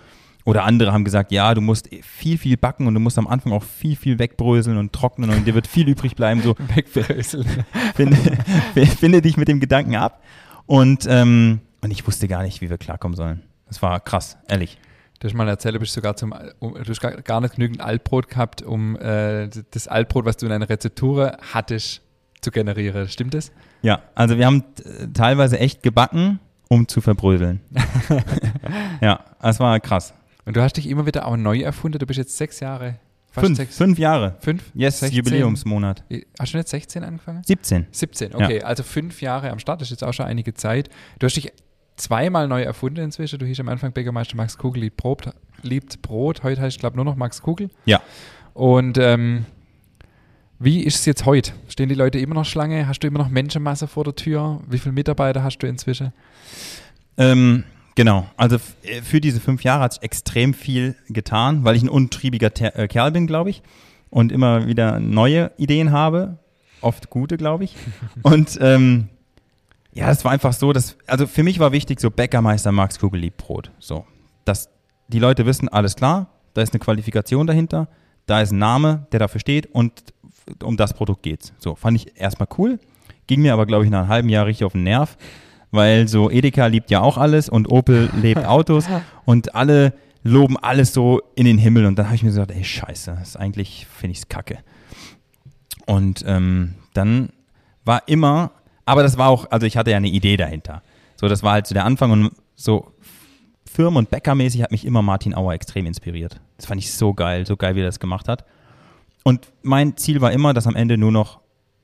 Oder andere haben gesagt, ja, du musst viel, viel backen und du musst am Anfang auch viel, viel wegbröseln und trocknen und dir wird viel übrig bleiben. So, Wegbröseln. finde, finde dich mit dem Gedanken ab. Und, ähm, und ich wusste gar nicht, wie wir klarkommen sollen. Das war krass, ehrlich. Du hast mal erzählt, du bist sogar zum, um, du hast gar, gar nicht genügend Altbrot gehabt, um äh, das Altbrot, was du in deiner Rezeptur hattest, zu generieren. Stimmt das? Ja, also wir haben teilweise echt gebacken, um zu verbröseln. ja, das war krass. Und du hast dich immer wieder auch neu erfunden. Du bist jetzt sechs Jahre, fast Fünf, sechs, fünf Jahre. fünf? Yes, 16? Jubiläumsmonat. Hast du nicht 16 angefangen? 17. 17, okay. Also fünf Jahre am Start, das ist jetzt auch schon einige Zeit. Du hast dich zweimal neu erfunden inzwischen. Du hieß am Anfang Bäckermeister Max Kugel liebt Brot. Liebt Brot. Heute heißt ich glaube nur noch Max Kugel. Ja. Und ähm, wie ist es jetzt heute? Stehen die Leute immer noch Schlange? Hast du immer noch Menschenmasse vor der Tür? Wie viele Mitarbeiter hast du inzwischen? Ähm, genau, also äh, für diese fünf Jahre hat sich extrem viel getan, weil ich ein untriebiger Ter äh, Kerl bin, glaube ich, und immer wieder neue Ideen habe, oft gute, glaube ich. und ähm, ja, es war einfach so, dass, also für mich war wichtig, so Bäckermeister Max Kugel liebt Brot. So, dass die Leute wissen, alles klar, da ist eine Qualifikation dahinter, da ist ein Name, der dafür steht und um das Produkt geht's. So, fand ich erstmal cool, ging mir aber, glaube ich, nach einem halben Jahr richtig auf den Nerv, weil so Edeka liebt ja auch alles und Opel lebt Autos und alle loben alles so in den Himmel und dann habe ich mir gesagt, ey, scheiße, das ist eigentlich, finde ich es kacke. Und ähm, dann war immer, aber das war auch, also ich hatte ja eine Idee dahinter. So, das war halt so der Anfang und so Firmen- und Bäckermäßig hat mich immer Martin Auer extrem inspiriert. Das fand ich so geil, so geil, wie er das gemacht hat. Und mein Ziel war immer, dass am Ende nur noch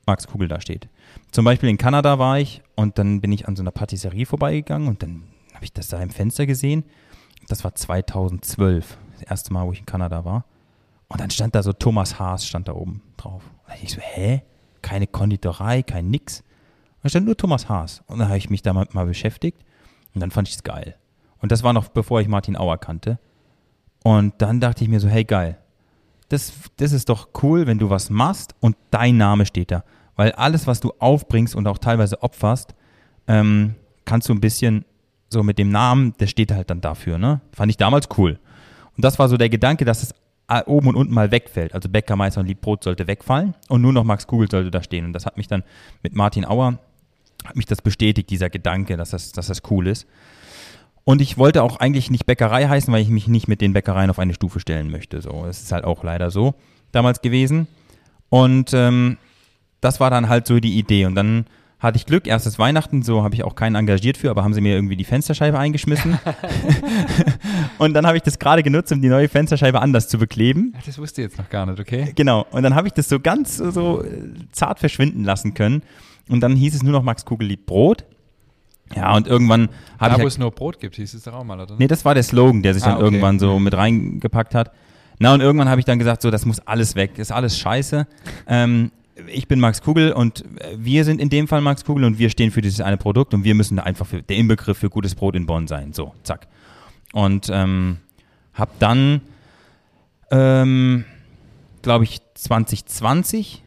Max Kugel da steht. Zum Beispiel in Kanada war ich und dann bin ich an so einer Patisserie vorbeigegangen und dann habe ich das da im Fenster gesehen. Das war 2012, das erste Mal, wo ich in Kanada war. Und dann stand da so Thomas Haas stand da oben drauf. Und ich so, hä? Keine Konditorei, kein nix. Da stand nur Thomas Haas. Und dann habe ich mich da mal, mal beschäftigt und dann fand ich es geil. Und das war noch bevor ich Martin Auer kannte. Und dann dachte ich mir so, hey geil, das, das ist doch cool, wenn du was machst und dein Name steht da. Weil alles, was du aufbringst und auch teilweise opferst, ähm, kannst du ein bisschen so mit dem Namen, der steht halt dann dafür, ne? Fand ich damals cool. Und das war so der Gedanke, dass es a- oben und unten mal wegfällt. Also Bäckermeister und Liebbrot sollte wegfallen und nur noch Max Kugel sollte da stehen. Und das hat mich dann mit Martin Auer, hat mich das bestätigt, dieser Gedanke, dass das, dass das cool ist. Und ich wollte auch eigentlich nicht Bäckerei heißen, weil ich mich nicht mit den Bäckereien auf eine Stufe stellen möchte. So, es ist halt auch leider so damals gewesen. Und ähm, das war dann halt so die Idee. Und dann hatte ich Glück, erstes Weihnachten, so habe ich auch keinen engagiert für, aber haben sie mir irgendwie die Fensterscheibe eingeschmissen. und dann habe ich das gerade genutzt, um die neue Fensterscheibe anders zu bekleben. Ach, das wusste ich jetzt noch gar nicht, okay? Genau. Und dann habe ich das so ganz so, so äh, zart verschwinden lassen können. Und dann hieß es nur noch Max Kugel liebt Brot. Ja, und irgendwann habe Da, ich. wo halt- es nur Brot gibt, hieß es doch auch mal, oder? Nee, das war der Slogan, der sich Ah, dann okay. irgendwann so mit reingepackt hat. Na, und irgendwann habe ich dann gesagt, so, das muss alles weg, ist alles scheiße. Ähm, ich bin Max Kugel und wir sind in dem Fall Max Kugel und wir stehen für dieses eine Produkt und wir müssen einfach für, der Inbegriff für gutes Brot in Bonn sein. So, zack. Und ähm, habe dann, ähm, glaube ich, 2020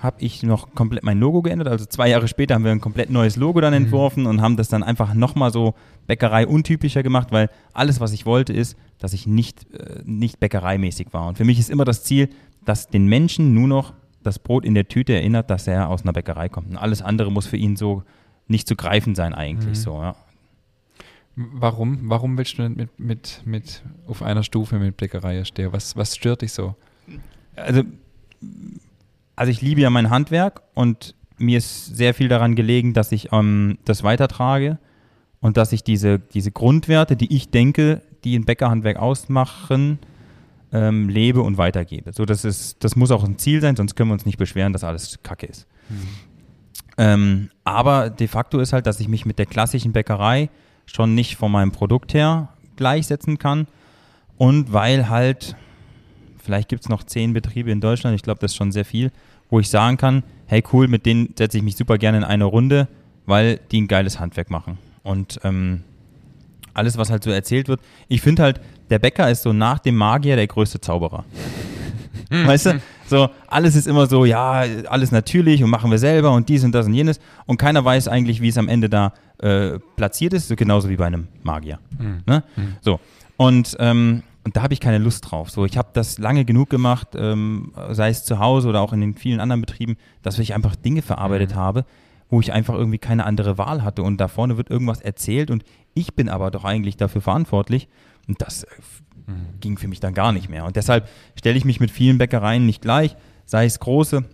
habe ich noch komplett mein Logo geändert. Also zwei Jahre später haben wir ein komplett neues Logo dann mhm. entworfen mhm. und haben das dann einfach nochmal so Bäckerei untypischer gemacht, weil alles, was ich wollte, ist, dass ich nicht, äh, nicht bäckereimäßig war. Und für mich ist immer das Ziel, dass den Menschen nur noch das Brot in der Tüte erinnert, dass er aus einer Bäckerei kommt. Und alles andere muss für ihn so nicht zu greifen sein eigentlich mhm. so, ja. Warum? Warum willst du mit, mit, mit auf einer Stufe mit Bäckerei stehen? Was, was stört dich so? Also, also ich liebe ja mein Handwerk und mir ist sehr viel daran gelegen, dass ich ähm, das weitertrage und dass ich diese, diese Grundwerte, die ich denke, die ein Bäckerhandwerk ausmachen, ähm, lebe und weitergebe. So, das, ist, das muss auch ein Ziel sein, sonst können wir uns nicht beschweren, dass alles Kacke ist. Mhm. Ähm, aber de facto ist halt, dass ich mich mit der klassischen Bäckerei schon nicht von meinem Produkt her gleichsetzen kann. Und weil halt, vielleicht gibt es noch zehn Betriebe in Deutschland, ich glaube, das ist schon sehr viel, wo ich sagen kann, hey cool, mit denen setze ich mich super gerne in eine Runde, weil die ein geiles Handwerk machen. Und ähm, alles, was halt so erzählt wird. Ich finde halt, der Bäcker ist so nach dem Magier der größte Zauberer. weißt du? So, alles ist immer so, ja, alles natürlich und machen wir selber und dies und das und jenes. Und keiner weiß eigentlich, wie es am Ende da äh, platziert ist, so genauso wie bei einem Magier. Mhm. Ne? Mhm. So. Und, ähm, und da habe ich keine Lust drauf. So, ich habe das lange genug gemacht, ähm, sei es zu Hause oder auch in den vielen anderen Betrieben, dass ich einfach Dinge verarbeitet mhm. habe, wo ich einfach irgendwie keine andere Wahl hatte. Und da vorne wird irgendwas erzählt und ich bin aber doch eigentlich dafür verantwortlich. Und das äh, mhm. ging für mich dann gar nicht mehr. Und deshalb stelle ich mich mit vielen Bäckereien nicht gleich, sei es große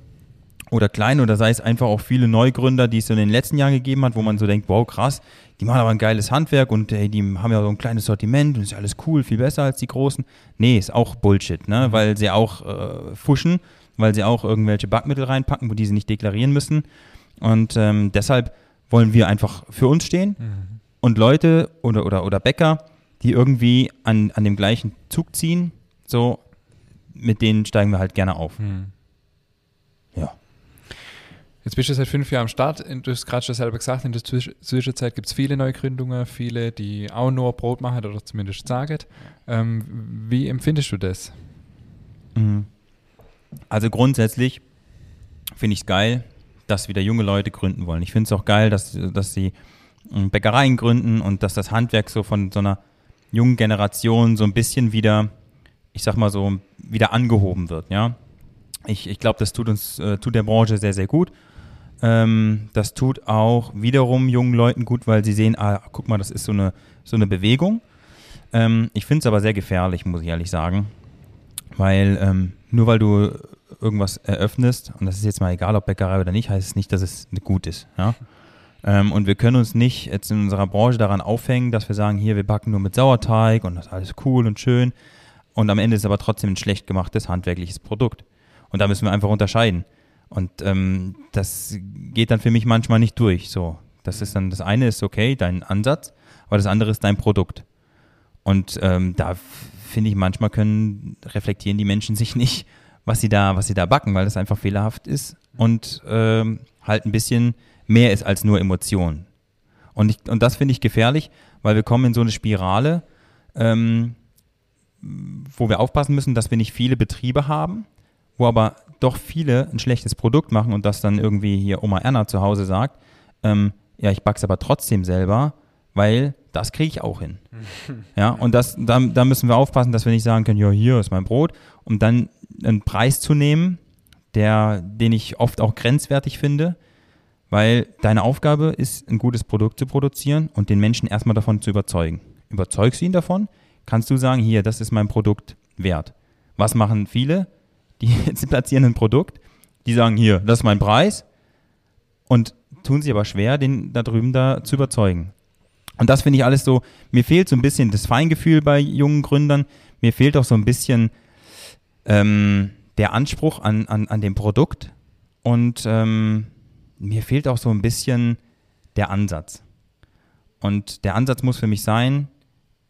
oder kleine oder sei es einfach auch viele Neugründer, die es in den letzten Jahren gegeben hat, wo man so denkt, wow, krass, die machen aber ein geiles Handwerk und hey, die haben ja so ein kleines Sortiment und ist alles cool, viel besser als die großen. Nee, ist auch Bullshit, ne? Mhm. weil sie auch äh, fuschen, weil sie auch irgendwelche Backmittel reinpacken, wo die sie nicht deklarieren müssen. Und ähm, deshalb wollen wir einfach für uns stehen mhm. und Leute oder, oder, oder Bäcker, die irgendwie an, an dem gleichen Zug ziehen, so mit denen steigen wir halt gerne auf. Mhm. Jetzt bist du seit fünf Jahren am Start. Du hast gerade schon selber gesagt, in der Zwischenzeit gibt es viele Neugründungen, viele, die auch nur Brot machen oder zumindest sagen. Ähm, wie empfindest du das? Mhm. Also grundsätzlich finde ich es geil, dass wieder junge Leute gründen wollen. Ich finde es auch geil, dass, dass sie ähm, Bäckereien gründen und dass das Handwerk so von so einer jungen Generation so ein bisschen wieder, ich sag mal so, wieder angehoben wird, ja. Ich, ich glaube, das tut uns, äh, tut der Branche sehr, sehr gut. Ähm, das tut auch wiederum jungen Leuten gut, weil sie sehen, ah, guck mal, das ist so eine, so eine Bewegung. Ähm, ich finde es aber sehr gefährlich, muss ich ehrlich sagen. Weil ähm, nur weil du irgendwas eröffnest, und das ist jetzt mal egal, ob Bäckerei oder nicht, heißt es nicht, dass es gut ist. Ja? Ähm, und wir können uns nicht jetzt in unserer Branche daran aufhängen, dass wir sagen, hier, wir backen nur mit Sauerteig und das ist alles cool und schön. Und am Ende ist aber trotzdem ein schlecht gemachtes handwerkliches Produkt. Und da müssen wir einfach unterscheiden. Und ähm, das geht dann für mich manchmal nicht durch. So, das ist dann das eine ist okay, dein Ansatz, aber das andere ist dein Produkt. Und ähm, da finde ich, manchmal können reflektieren die Menschen sich nicht was sie da, was sie da backen, weil das einfach fehlerhaft ist und ähm, halt ein bisschen mehr ist als nur Emotion. Und, ich, und das finde ich gefährlich, weil wir kommen in so eine Spirale, ähm, wo wir aufpassen müssen, dass wir nicht viele Betriebe haben, wo aber doch viele ein schlechtes Produkt machen und das dann irgendwie hier Oma Erna zu Hause sagt, ähm, ja, ich back's aber trotzdem selber, weil das kriege ich auch hin. ja, und das, da, da müssen wir aufpassen, dass wir nicht sagen können, ja, hier ist mein Brot, um dann einen Preis zu nehmen, der, den ich oft auch grenzwertig finde, weil deine Aufgabe ist, ein gutes Produkt zu produzieren und den Menschen erstmal davon zu überzeugen. Überzeugst du ihn davon, kannst du sagen, hier, das ist mein Produkt wert. Was machen viele? Die platzieren ein Produkt, die sagen, hier, das ist mein Preis und tun sich aber schwer, den da drüben da zu überzeugen. Und das finde ich alles so, mir fehlt so ein bisschen das Feingefühl bei jungen Gründern, mir fehlt auch so ein bisschen ähm, der Anspruch an, an, an dem Produkt und ähm, mir fehlt auch so ein bisschen der Ansatz. Und der Ansatz muss für mich sein,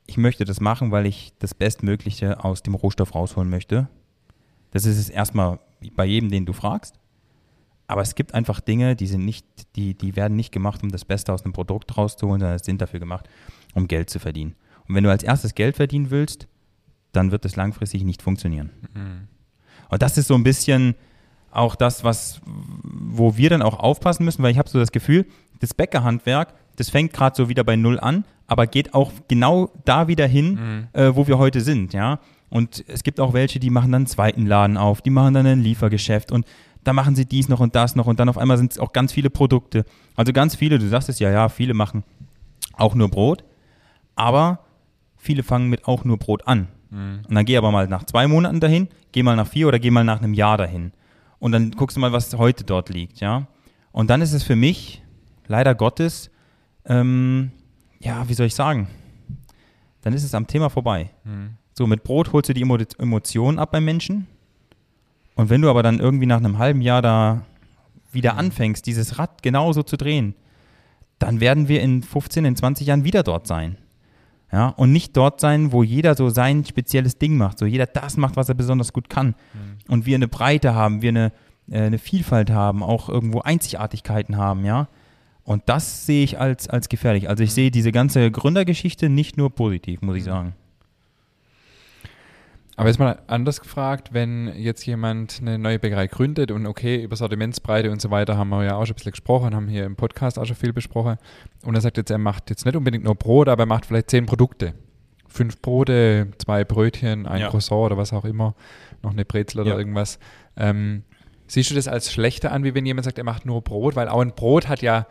ich möchte das machen, weil ich das Bestmögliche aus dem Rohstoff rausholen möchte. Das ist es erstmal bei jedem, den du fragst. Aber es gibt einfach Dinge, die sind nicht, die, die werden nicht gemacht, um das Beste aus einem Produkt rauszuholen, sondern sind dafür gemacht, um Geld zu verdienen. Und wenn du als erstes Geld verdienen willst, dann wird es langfristig nicht funktionieren. Mhm. Und das ist so ein bisschen auch das, was, wo wir dann auch aufpassen müssen, weil ich habe so das Gefühl, das Bäckerhandwerk, das fängt gerade so wieder bei Null an, aber geht auch genau da wieder hin, mhm. äh, wo wir heute sind, ja. Und es gibt auch welche, die machen dann einen zweiten Laden auf, die machen dann ein Liefergeschäft und da machen sie dies noch und das noch und dann auf einmal sind es auch ganz viele Produkte. Also ganz viele, du sagst es ja, ja, viele machen auch nur Brot, aber viele fangen mit auch nur Brot an. Mhm. Und dann geh aber mal nach zwei Monaten dahin, geh mal nach vier oder geh mal nach einem Jahr dahin. Und dann guckst du mal, was heute dort liegt, ja. Und dann ist es für mich, leider Gottes, ähm, ja, wie soll ich sagen, dann ist es am Thema vorbei. Mhm. So, mit Brot holst du die Emotionen ab beim Menschen. Und wenn du aber dann irgendwie nach einem halben Jahr da wieder mhm. anfängst, dieses Rad genauso zu drehen, dann werden wir in 15, in 20 Jahren wieder dort sein. Ja, und nicht dort sein, wo jeder so sein spezielles Ding macht, so jeder das macht, was er besonders gut kann. Mhm. Und wir eine Breite haben, wir eine, äh, eine Vielfalt haben, auch irgendwo Einzigartigkeiten haben, ja. Und das sehe ich als, als gefährlich. Also ich mhm. sehe diese ganze Gründergeschichte nicht nur positiv, muss ich mhm. sagen. Aber jetzt mal anders gefragt, wenn jetzt jemand eine neue Bäckerei gründet und okay, über Sortimentsbreite und so weiter haben wir ja auch schon ein bisschen gesprochen, haben hier im Podcast auch schon viel besprochen. Und er sagt jetzt, er macht jetzt nicht unbedingt nur Brot, aber er macht vielleicht zehn Produkte. Fünf Brote, zwei Brötchen, ein ja. Croissant oder was auch immer, noch eine Brezel oder ja. irgendwas. Ähm, siehst du das als schlechter an, wie wenn jemand sagt, er macht nur Brot? Weil auch ein Brot hat ja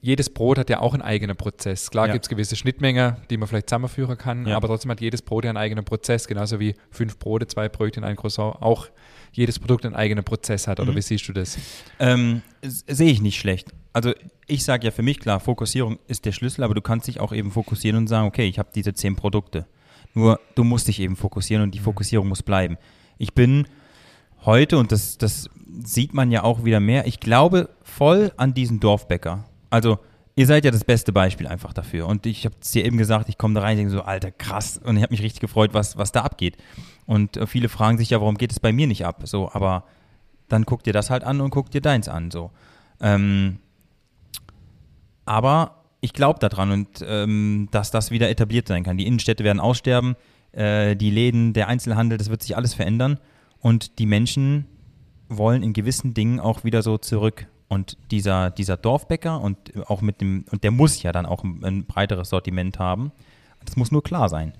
jedes Brot hat ja auch einen eigenen Prozess. Klar ja. gibt es gewisse Schnittmengen, die man vielleicht zusammenführen kann, ja. aber trotzdem hat jedes Brot ja einen eigenen Prozess, genauso wie fünf Brote, zwei Brötchen, ein Croissant auch jedes Produkt einen eigenen Prozess hat. Oder mhm. wie siehst du das? Ähm, Sehe ich nicht schlecht. Also ich sage ja für mich klar, Fokussierung ist der Schlüssel, aber du kannst dich auch eben fokussieren und sagen, okay, ich habe diese zehn Produkte. Nur du musst dich eben fokussieren und die mhm. Fokussierung muss bleiben. Ich bin heute, und das, das sieht man ja auch wieder mehr, ich glaube voll an diesen Dorfbäcker. Also, ihr seid ja das beste Beispiel einfach dafür. Und ich habe es dir eben gesagt, ich komme da rein und denke so, Alter, krass. Und ich habe mich richtig gefreut, was, was da abgeht. Und äh, viele fragen sich ja, warum geht es bei mir nicht ab? So, aber dann guck dir das halt an und guck dir deins an. So. Ähm, aber ich glaube daran und ähm, dass das wieder etabliert sein kann. Die Innenstädte werden aussterben, äh, die Läden, der Einzelhandel, das wird sich alles verändern. Und die Menschen wollen in gewissen Dingen auch wieder so zurück und dieser, dieser Dorfbäcker und auch mit dem, und der muss ja dann auch ein, ein breiteres Sortiment haben. Das muss nur klar sein.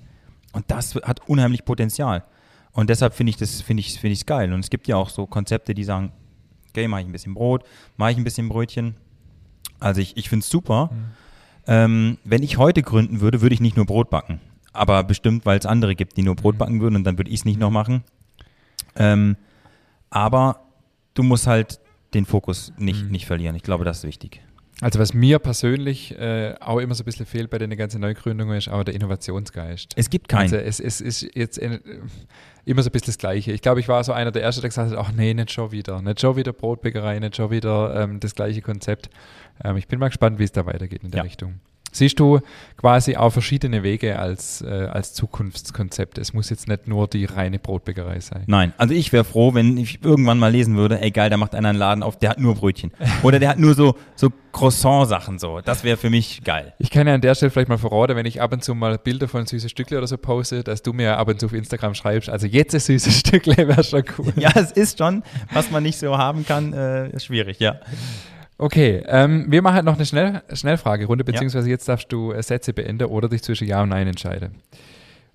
Und das hat unheimlich Potenzial. Und deshalb finde ich das, finde ich, finde ich geil. Und es gibt ja auch so Konzepte, die sagen, okay, mache ich ein bisschen Brot, mache ich ein bisschen Brötchen. Also ich, ich finde es super. Mhm. Ähm, wenn ich heute gründen würde, würde ich nicht nur Brot backen. Aber bestimmt, weil es andere gibt, die nur Brot mhm. backen würden und dann würde ich es nicht noch machen. Ähm, aber du musst halt den Fokus nicht, mhm. nicht verlieren. Ich glaube, das ist wichtig. Also was mir persönlich äh, auch immer so ein bisschen fehlt bei den ganzen Neugründungen, ist auch der Innovationsgeist. Es gibt keinen. Also es, es ist jetzt in, immer so ein bisschen das Gleiche. Ich glaube, ich war so einer der Ersten, der gesagt hat, ach nee, nicht schon wieder. Nicht schon wieder Brotbäckerei, nicht schon wieder ähm, das gleiche Konzept. Ähm, ich bin mal gespannt, wie es da weitergeht in der ja. Richtung siehst du quasi auch verschiedene Wege als, äh, als Zukunftskonzept. Es muss jetzt nicht nur die reine Brotbäckerei sein. Nein, also ich wäre froh, wenn ich irgendwann mal lesen würde, ey geil, da macht einer einen Laden auf, der hat nur Brötchen. Oder der hat nur so, so Croissant-Sachen so. Das wäre für mich geil. Ich kann ja an der Stelle vielleicht mal verraten, wenn ich ab und zu mal Bilder von süße Stückle oder so poste, dass du mir ab und zu auf Instagram schreibst, also jetzt ein süßes Stückle wäre schon cool. Ja, es ist schon, was man nicht so haben kann, äh, schwierig, ja. Okay, ähm, wir machen noch eine Schnell Schnellfragerunde, beziehungsweise jetzt darfst du äh, Sätze beenden oder dich zwischen Ja und Nein entscheiden.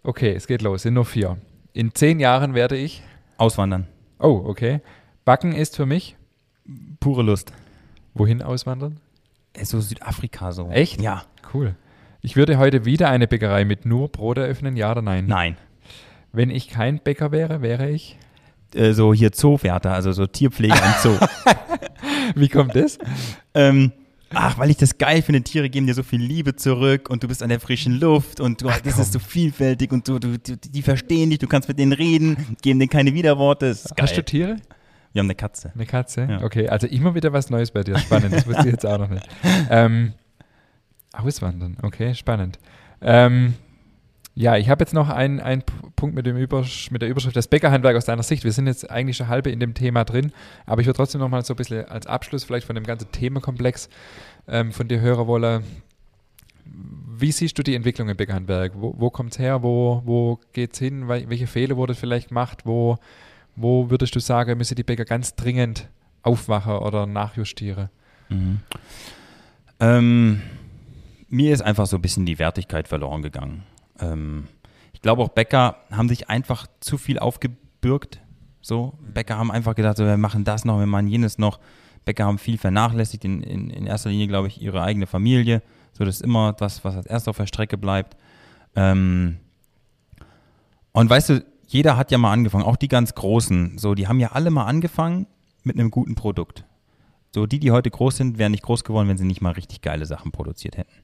Okay, es geht los, sind nur vier. In zehn Jahren werde ich auswandern. Oh, okay. Backen ist für mich pure Lust. Wohin auswandern? Äh, so Südafrika so. Echt? Ja. Cool. Ich würde heute wieder eine Bäckerei mit nur Brot eröffnen, ja oder nein? Nein. Wenn ich kein Bäcker wäre, wäre ich? Äh, so hier Zoowärter, also so Tierpflege im Zoo. Wie kommt das? ähm, ach, weil ich das geil finde, Tiere geben dir so viel Liebe zurück und du bist an der frischen Luft und du, ach, das ist so vielfältig und du, du, die verstehen dich, du kannst mit denen reden, geben denen keine Widerworte. Hast du Tiere? Wir haben eine Katze. Eine Katze? Ja. Okay, also immer wieder was Neues bei dir. Spannend, das wusste ich jetzt auch noch nicht. Ähm, auswandern, okay, spannend. Ähm, Ja, ich habe jetzt noch einen, einen Punkt mit, dem Übersch mit der Überschrift des Bäckerhandwerk aus deiner Sicht. Wir sind jetzt eigentlich schon halbe in dem Thema drin, aber ich würde trotzdem noch mal so ein bisschen als Abschluss vielleicht von dem ganzen Themenkomplex ähm, von dir hören wollen. Wie siehst du die Entwicklung im Bäckerhandwerk? Wo, wo kommt es her? Wo, wo geht es hin? Welche Fehler wurde vielleicht gemacht? Wo, wo würdest du sagen, müssen die Bäcker ganz dringend aufwachen oder nachjustieren? Mhm. Ähm, mir ist einfach so ein bisschen die Wertigkeit verloren gegangen. Ähm, ich glaube auch Bäcker haben sich einfach zu viel aufgebürgt. So, Bäcker haben einfach gedacht, so, wir machen das noch, wir machen jenes noch. Bäcker haben viel vernachlässigt, in, in, in erster Linie, glaube ich, ihre eigene Familie. So, das ist immer das, was als erst auf der Strecke bleibt. Ähm, und weißt du, jeder hat ja mal angefangen, auch die ganz Großen. So, die haben ja alle mal angefangen mit einem guten Produkt. So, die, die heute groß sind, wären nicht groß geworden, wenn sie nicht mal richtig geile Sachen produziert hätten.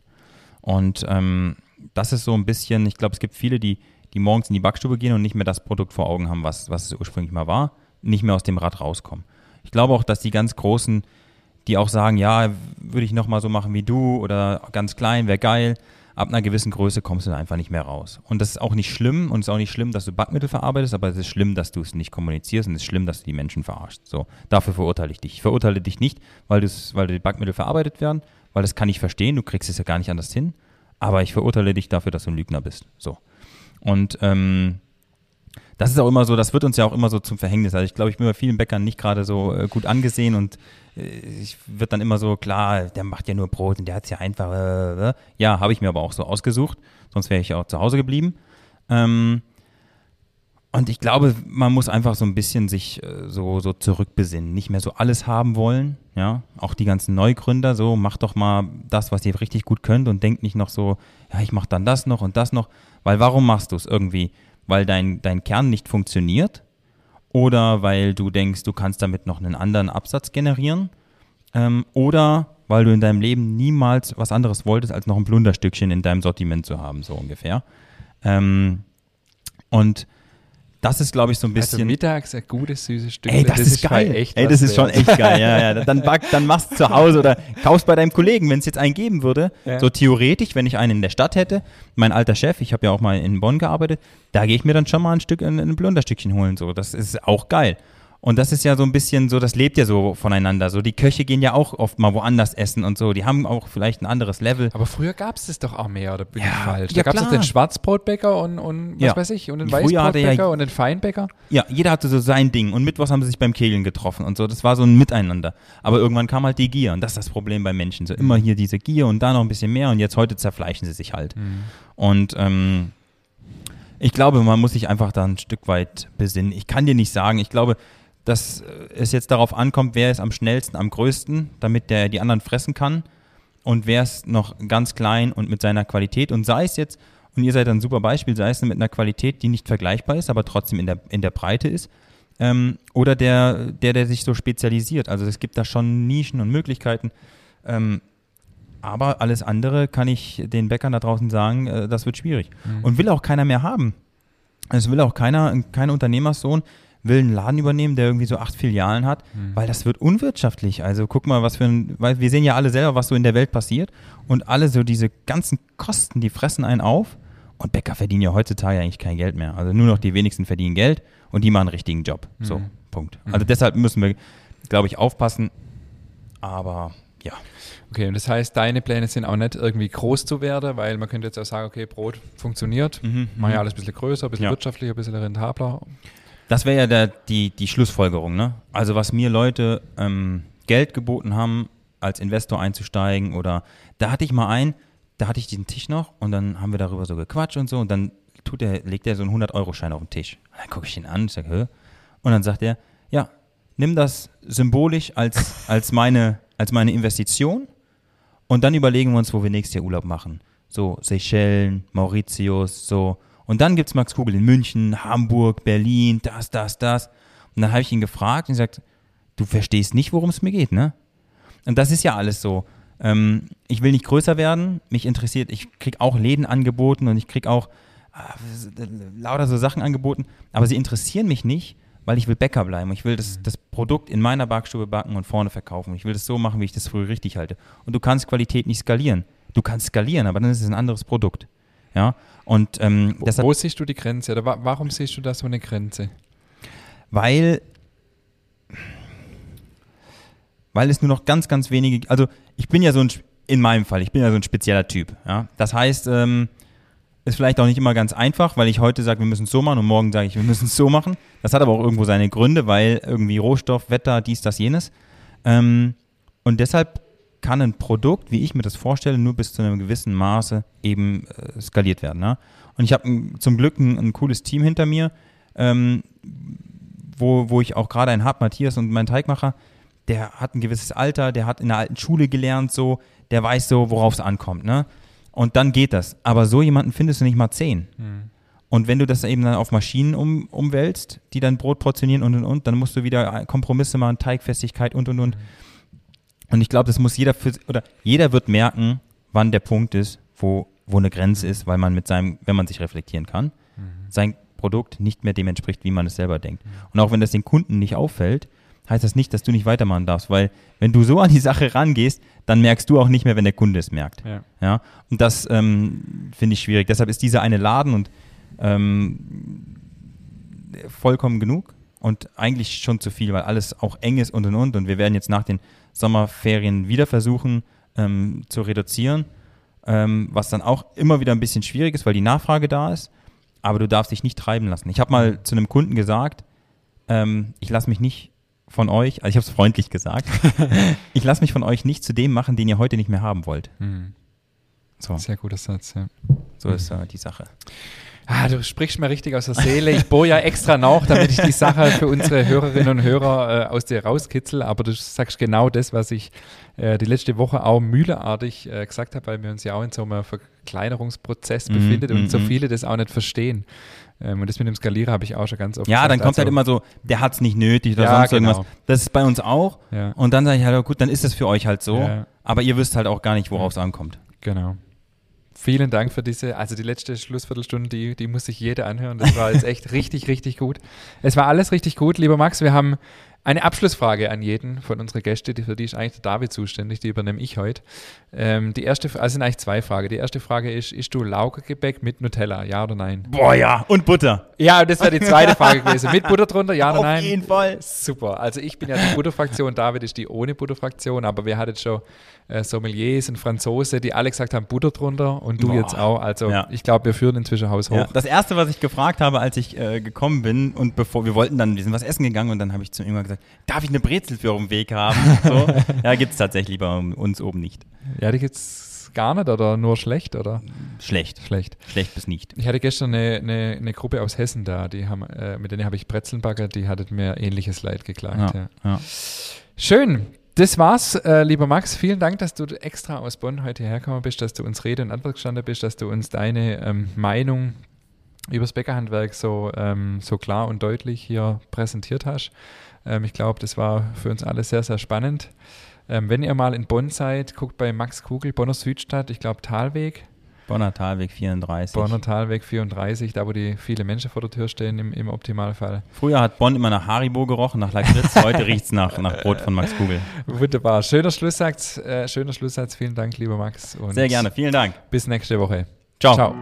Und ähm, das ist so ein bisschen, ich glaube, es gibt viele, die, die morgens in die Backstube gehen und nicht mehr das Produkt vor Augen haben, was, was es ursprünglich mal war, nicht mehr aus dem Rad rauskommen. Ich glaube auch, dass die ganz Großen, die auch sagen, ja, würde ich nochmal so machen wie du oder ganz klein, wäre geil, ab einer gewissen Größe kommst du da einfach nicht mehr raus. Und das ist auch nicht schlimm und es ist auch nicht schlimm, dass du Backmittel verarbeitest, aber es ist schlimm, dass du es nicht kommunizierst und es ist schlimm, dass du die Menschen verarschst. So, dafür verurteile ich dich. Ich verurteile dich nicht, weil, weil die Backmittel verarbeitet werden, weil das kann ich verstehen, du kriegst es ja gar nicht anders hin, aber ich verurteile dich dafür, dass du ein Lügner bist. So. Und ähm, das ist auch immer so, das wird uns ja auch immer so zum Verhängnis. Also ich glaube, ich bin bei vielen Bäckern nicht gerade so äh, gut angesehen und äh, ich wird dann immer so, klar, der macht ja nur Brot und der hat es ja einfach, äh, äh. ja, habe ich mir aber auch so ausgesucht, sonst wäre ich auch zu Hause geblieben. Ähm, und ich glaube, man muss einfach so ein bisschen sich äh, so, so zurückbesinnen, nicht mehr so alles haben wollen, ja, auch die ganzen Neugründer, so, macht doch mal das, was ihr richtig gut könnt und denkt nicht noch so, ja, ich mache dann das noch und das noch, weil warum machst du es irgendwie? Weil dein, dein Kern nicht funktioniert oder weil du denkst, du kannst damit noch einen anderen Absatz generieren ähm, oder weil du in deinem Leben niemals was anderes wolltest, als noch ein Plunderstückchen in deinem Sortiment zu haben, so ungefähr. Ähm, und das ist, glaube ich, so ein also bisschen. Also mittags ein gutes, süßes Stück. Ey, das, das ist, ist geil. Echt Ey, das ist schon echt geil. Ja, ja. Dann, back, dann machst du zu Hause oder kaufst bei deinem Kollegen, wenn es jetzt einen geben würde. Ja. So theoretisch, wenn ich einen in der Stadt hätte, mein alter Chef, ich habe ja auch mal in Bonn gearbeitet, da gehe ich mir dann schon mal ein Stück, ein, ein Blunderstückchen holen. So, das ist auch geil. Und das ist ja so ein bisschen so, das lebt ja so voneinander. So, die Köche gehen ja auch oft mal woanders essen und so. Die haben auch vielleicht ein anderes Level. Aber früher gab es das doch auch mehr, oder bin ja, ich falsch? Da ja, gab es den Schwarzbrotbäcker und, und was ja. weiß ich, und den Weißbrotbäcker und den Feinbäcker. Ja, jeder hatte so sein Ding. Und mittwochs haben sie sich beim Kegeln getroffen und so. Das war so ein Miteinander. Aber irgendwann kam halt die Gier. Und das ist das Problem bei Menschen. So immer hier diese Gier und da noch ein bisschen mehr. Und jetzt heute zerfleischen sie sich halt. Mhm. Und ähm, ich glaube, man muss sich einfach da ein Stück weit besinnen. Ich kann dir nicht sagen, ich glaube, dass es jetzt darauf ankommt, wer ist am schnellsten, am größten, damit der die anderen fressen kann und wer ist noch ganz klein und mit seiner Qualität und sei es jetzt, und ihr seid ein super Beispiel, sei es mit einer Qualität, die nicht vergleichbar ist, aber trotzdem in der, in der Breite ist, ähm, oder der, der, der sich so spezialisiert. Also es gibt da schon Nischen und Möglichkeiten. Ähm, aber alles andere kann ich den Bäckern da draußen sagen, äh, das wird schwierig. Mhm. Und will auch keiner mehr haben. Es will auch keiner, kein Unternehmerssohn, will einen Laden übernehmen, der irgendwie so acht Filialen hat, mhm. weil das wird unwirtschaftlich. Also guck mal, was für ein, weil wir sehen ja alle selber, was so in der Welt passiert und alle so diese ganzen Kosten, die fressen einen auf und Bäcker verdienen ja heutzutage eigentlich kein Geld mehr. Also nur noch die wenigsten verdienen Geld und die machen einen richtigen Job. Mhm. So, Punkt. Mhm. Also deshalb müssen wir, glaube ich, aufpassen. Aber ja. Okay, und das heißt, deine Pläne sind auch nicht irgendwie groß zu werden, weil man könnte jetzt auch sagen, okay, Brot funktioniert, mhm, mach ja mhm. alles ein bisschen größer, ein bisschen ja. wirtschaftlicher, ein bisschen rentabler. Das wäre ja der, die, die Schlussfolgerung, ne? Also was mir Leute ähm, Geld geboten haben, als Investor einzusteigen oder da hatte ich mal einen, da hatte ich diesen Tisch noch und dann haben wir darüber so gequatscht und so und dann tut er, legt er so einen 100-Euro-Schein auf den Tisch. Und dann gucke ich ihn an und sage, Hö? Und dann sagt er, ja, nimm das symbolisch als, als, meine, als meine Investition und dann überlegen wir uns, wo wir nächstes Jahr Urlaub machen. So Seychellen, Mauritius, so und dann gibt es Max Kugel in München, Hamburg, Berlin, das, das, das. Und dann habe ich ihn gefragt und gesagt, du verstehst nicht, worum es mir geht, ne? Und das ist ja alles so. Ähm, ich will nicht größer werden, mich interessiert, ich kriege auch Läden angeboten und ich kriege auch äh, lauter so Sachen angeboten, aber sie interessieren mich nicht, weil ich will Bäcker bleiben. Ich will das, das Produkt in meiner Backstube backen und vorne verkaufen. Ich will das so machen, wie ich das früher richtig halte. Und du kannst Qualität nicht skalieren. Du kannst skalieren, aber dann ist es ein anderes Produkt. Ja, und ähm, Wo, deshalb, wo siehst du die Grenze? Oder wa warum siehst du da so eine Grenze? weil, weil es nur noch ganz, ganz wenige, also ich bin ja so ein, in meinem Fall, ich bin ja so ein spezieller Typ. Ja? Das heißt, ähm, ist vielleicht auch nicht immer ganz einfach, weil ich heute sage, wir müssen es so machen und morgen sage ich, wir müssen es so machen. Das hat aber auch irgendwo seine Gründe, weil irgendwie Rohstoff, Wetter, dies, das, jenes. Ähm, und deshalb kann ein Produkt, wie ich mir das vorstelle, nur bis zu einem gewissen Maße eben äh, skaliert werden. Ne? Und ich habe zum Glück ein, ein, cooles Team hinter mir, ähm, wo, wo ich auch gerade einen habe, Matthias und mein Teigmacher, der hat ein gewisses Alter, der hat in der alten Schule gelernt, so, der weiß so, worauf es ankommt. Ne? Und dann geht das. Aber so jemanden findest du nicht mal zehn. Mhm. Und wenn du das eben dann auf Maschinen um, umwälzt, die dann Brot portionieren und und und, dann musst du wieder Kompromisse machen, Teigfestigkeit und und und. Mhm. Und ich glaube, das muss jeder für, oder jeder wird merken, wann der Punkt ist, wo, wo eine Grenze ist, weil man mit seinem, wenn man sich reflektieren kann, mhm. sein Produkt nicht mehr dem entspricht, wie man es selber denkt. Mhm. Und auch wenn das den Kunden nicht auffällt, heißt das nicht, dass du nicht weitermachen darfst, weil wenn du so an die Sache rangehst, dann merkst du auch nicht mehr, wenn der Kunde es merkt. Ja. ja? Und das ähm, finde ich schwierig. Deshalb ist dieser eine Laden und ähm, vollkommen genug und eigentlich schon zu viel, weil alles auch eng ist und und und. Und wir werden jetzt nach den Sommerferien wieder versuchen ähm, zu reduzieren, ähm, was dann auch immer wieder ein bisschen schwierig ist, weil die Nachfrage da ist. Aber du darfst dich nicht treiben lassen. Ich habe mal zu einem Kunden gesagt, ähm, ich lasse mich nicht von euch, also ich habe es freundlich gesagt, ich lasse mich von euch nicht zu dem machen, den ihr heute nicht mehr haben wollt. Mhm. So. Sehr guter Satz, ja. So ist äh, die Sache. Ah, du sprichst mir richtig aus der Seele. Ich bohre ja extra nach, damit ich die Sache für unsere Hörerinnen und Hörer äh, aus dir rauskitzel. Aber du sagst genau das, was ich äh, die letzte Woche auch mühleartig äh, gesagt habe, weil wir uns ja auch in so einem Verkleinerungsprozess mm, befinden und so mhm. viele das auch nicht verstehen. Ähm, und das mit dem Skalierer habe ich auch schon ganz oft Ja, gesagt, dann kommt halt also, halt immer so, der hat es nicht nötig oder ja, sonst genau. irgendwas. Das ist bei uns auch. Ja. Und dann sage ich halt, gut, dann ist es für euch halt so. Ja. Aber ihr wisst halt auch gar nicht, worauf es ankommt. Genau. Vielen Dank für diese, also die letzte Schlussviertelstunde, die, die muss sich jeder anhören. Das war jetzt echt richtig, richtig gut. Es war alles richtig gut, lieber Max. Wir haben eine Abschlussfrage an jeden von unseren Gästen, für die ist eigentlich der David zuständig, die übernehme ich heute. Ähm, die erste, also sind eigentlich zwei Fragen. Die erste Frage ist, isst du Laugengebäck mit Nutella, ja oder nein? Boah, ja. Und Butter. Ja, das wäre die zweite Frage gewesen. Mit Butter drunter, ja oder nein? Auf jeden Fall. Super. Also ich bin ja die Butterfraktion, David ist die ohne Butterfraktion, aber wir hatten schon äh, Sommeliers und Franzose, die alle gesagt haben, Butter drunter und du Boah. jetzt auch. Also ja. ich glaube, wir führen inzwischen Haus hoch. Ja. Das Erste, was ich gefragt habe, als ich äh, gekommen bin und bevor, wir wollten dann, wir sind was essen gegangen und dann habe ich zu ihm gesagt, darf ich eine Brezel für auf dem Weg haben? So. ja, gibt es tatsächlich bei uns oben nicht. Ja, die gibt es gar nicht oder nur schlecht, oder? Schlecht. Schlecht. Schlecht bis nicht. Ich hatte gestern eine, eine, eine Gruppe aus Hessen da, die haben, äh, mit denen habe ich Brezeln baggert, die hattet mir ähnliches Leid geklagt. Ja, ja. Schön. Das war's, äh, lieber Max. Vielen Dank, dass du extra aus Bonn heute hergekommen bist, dass du uns Rede und Antwort gestanden bist, dass du uns deine ähm, Meinung über das Bäckerhandwerk so, ähm, so klar und deutlich hier präsentiert hast. Ähm, ich glaube, das war für uns alle sehr, sehr spannend. Ähm, wenn ihr mal in Bonn seid, guckt bei Max Kugel, Bonner Südstadt, ich glaube Talweg. Bonner Talweg 34. Bonner Talweg 34, da wo die viele Menschen vor der Tür stehen im, im Optimalfall. Früher hat Bonn immer nach Haribo gerochen, nach Lakritz, heute riecht es nach, nach Brot von Max Kugel. Wunderbar. Schöner Schlusssatz, äh, schöner Schlusssatz. Vielen Dank, lieber Max. Sehr gerne, vielen Dank. Bis nächste Woche. Ciao. Ciao.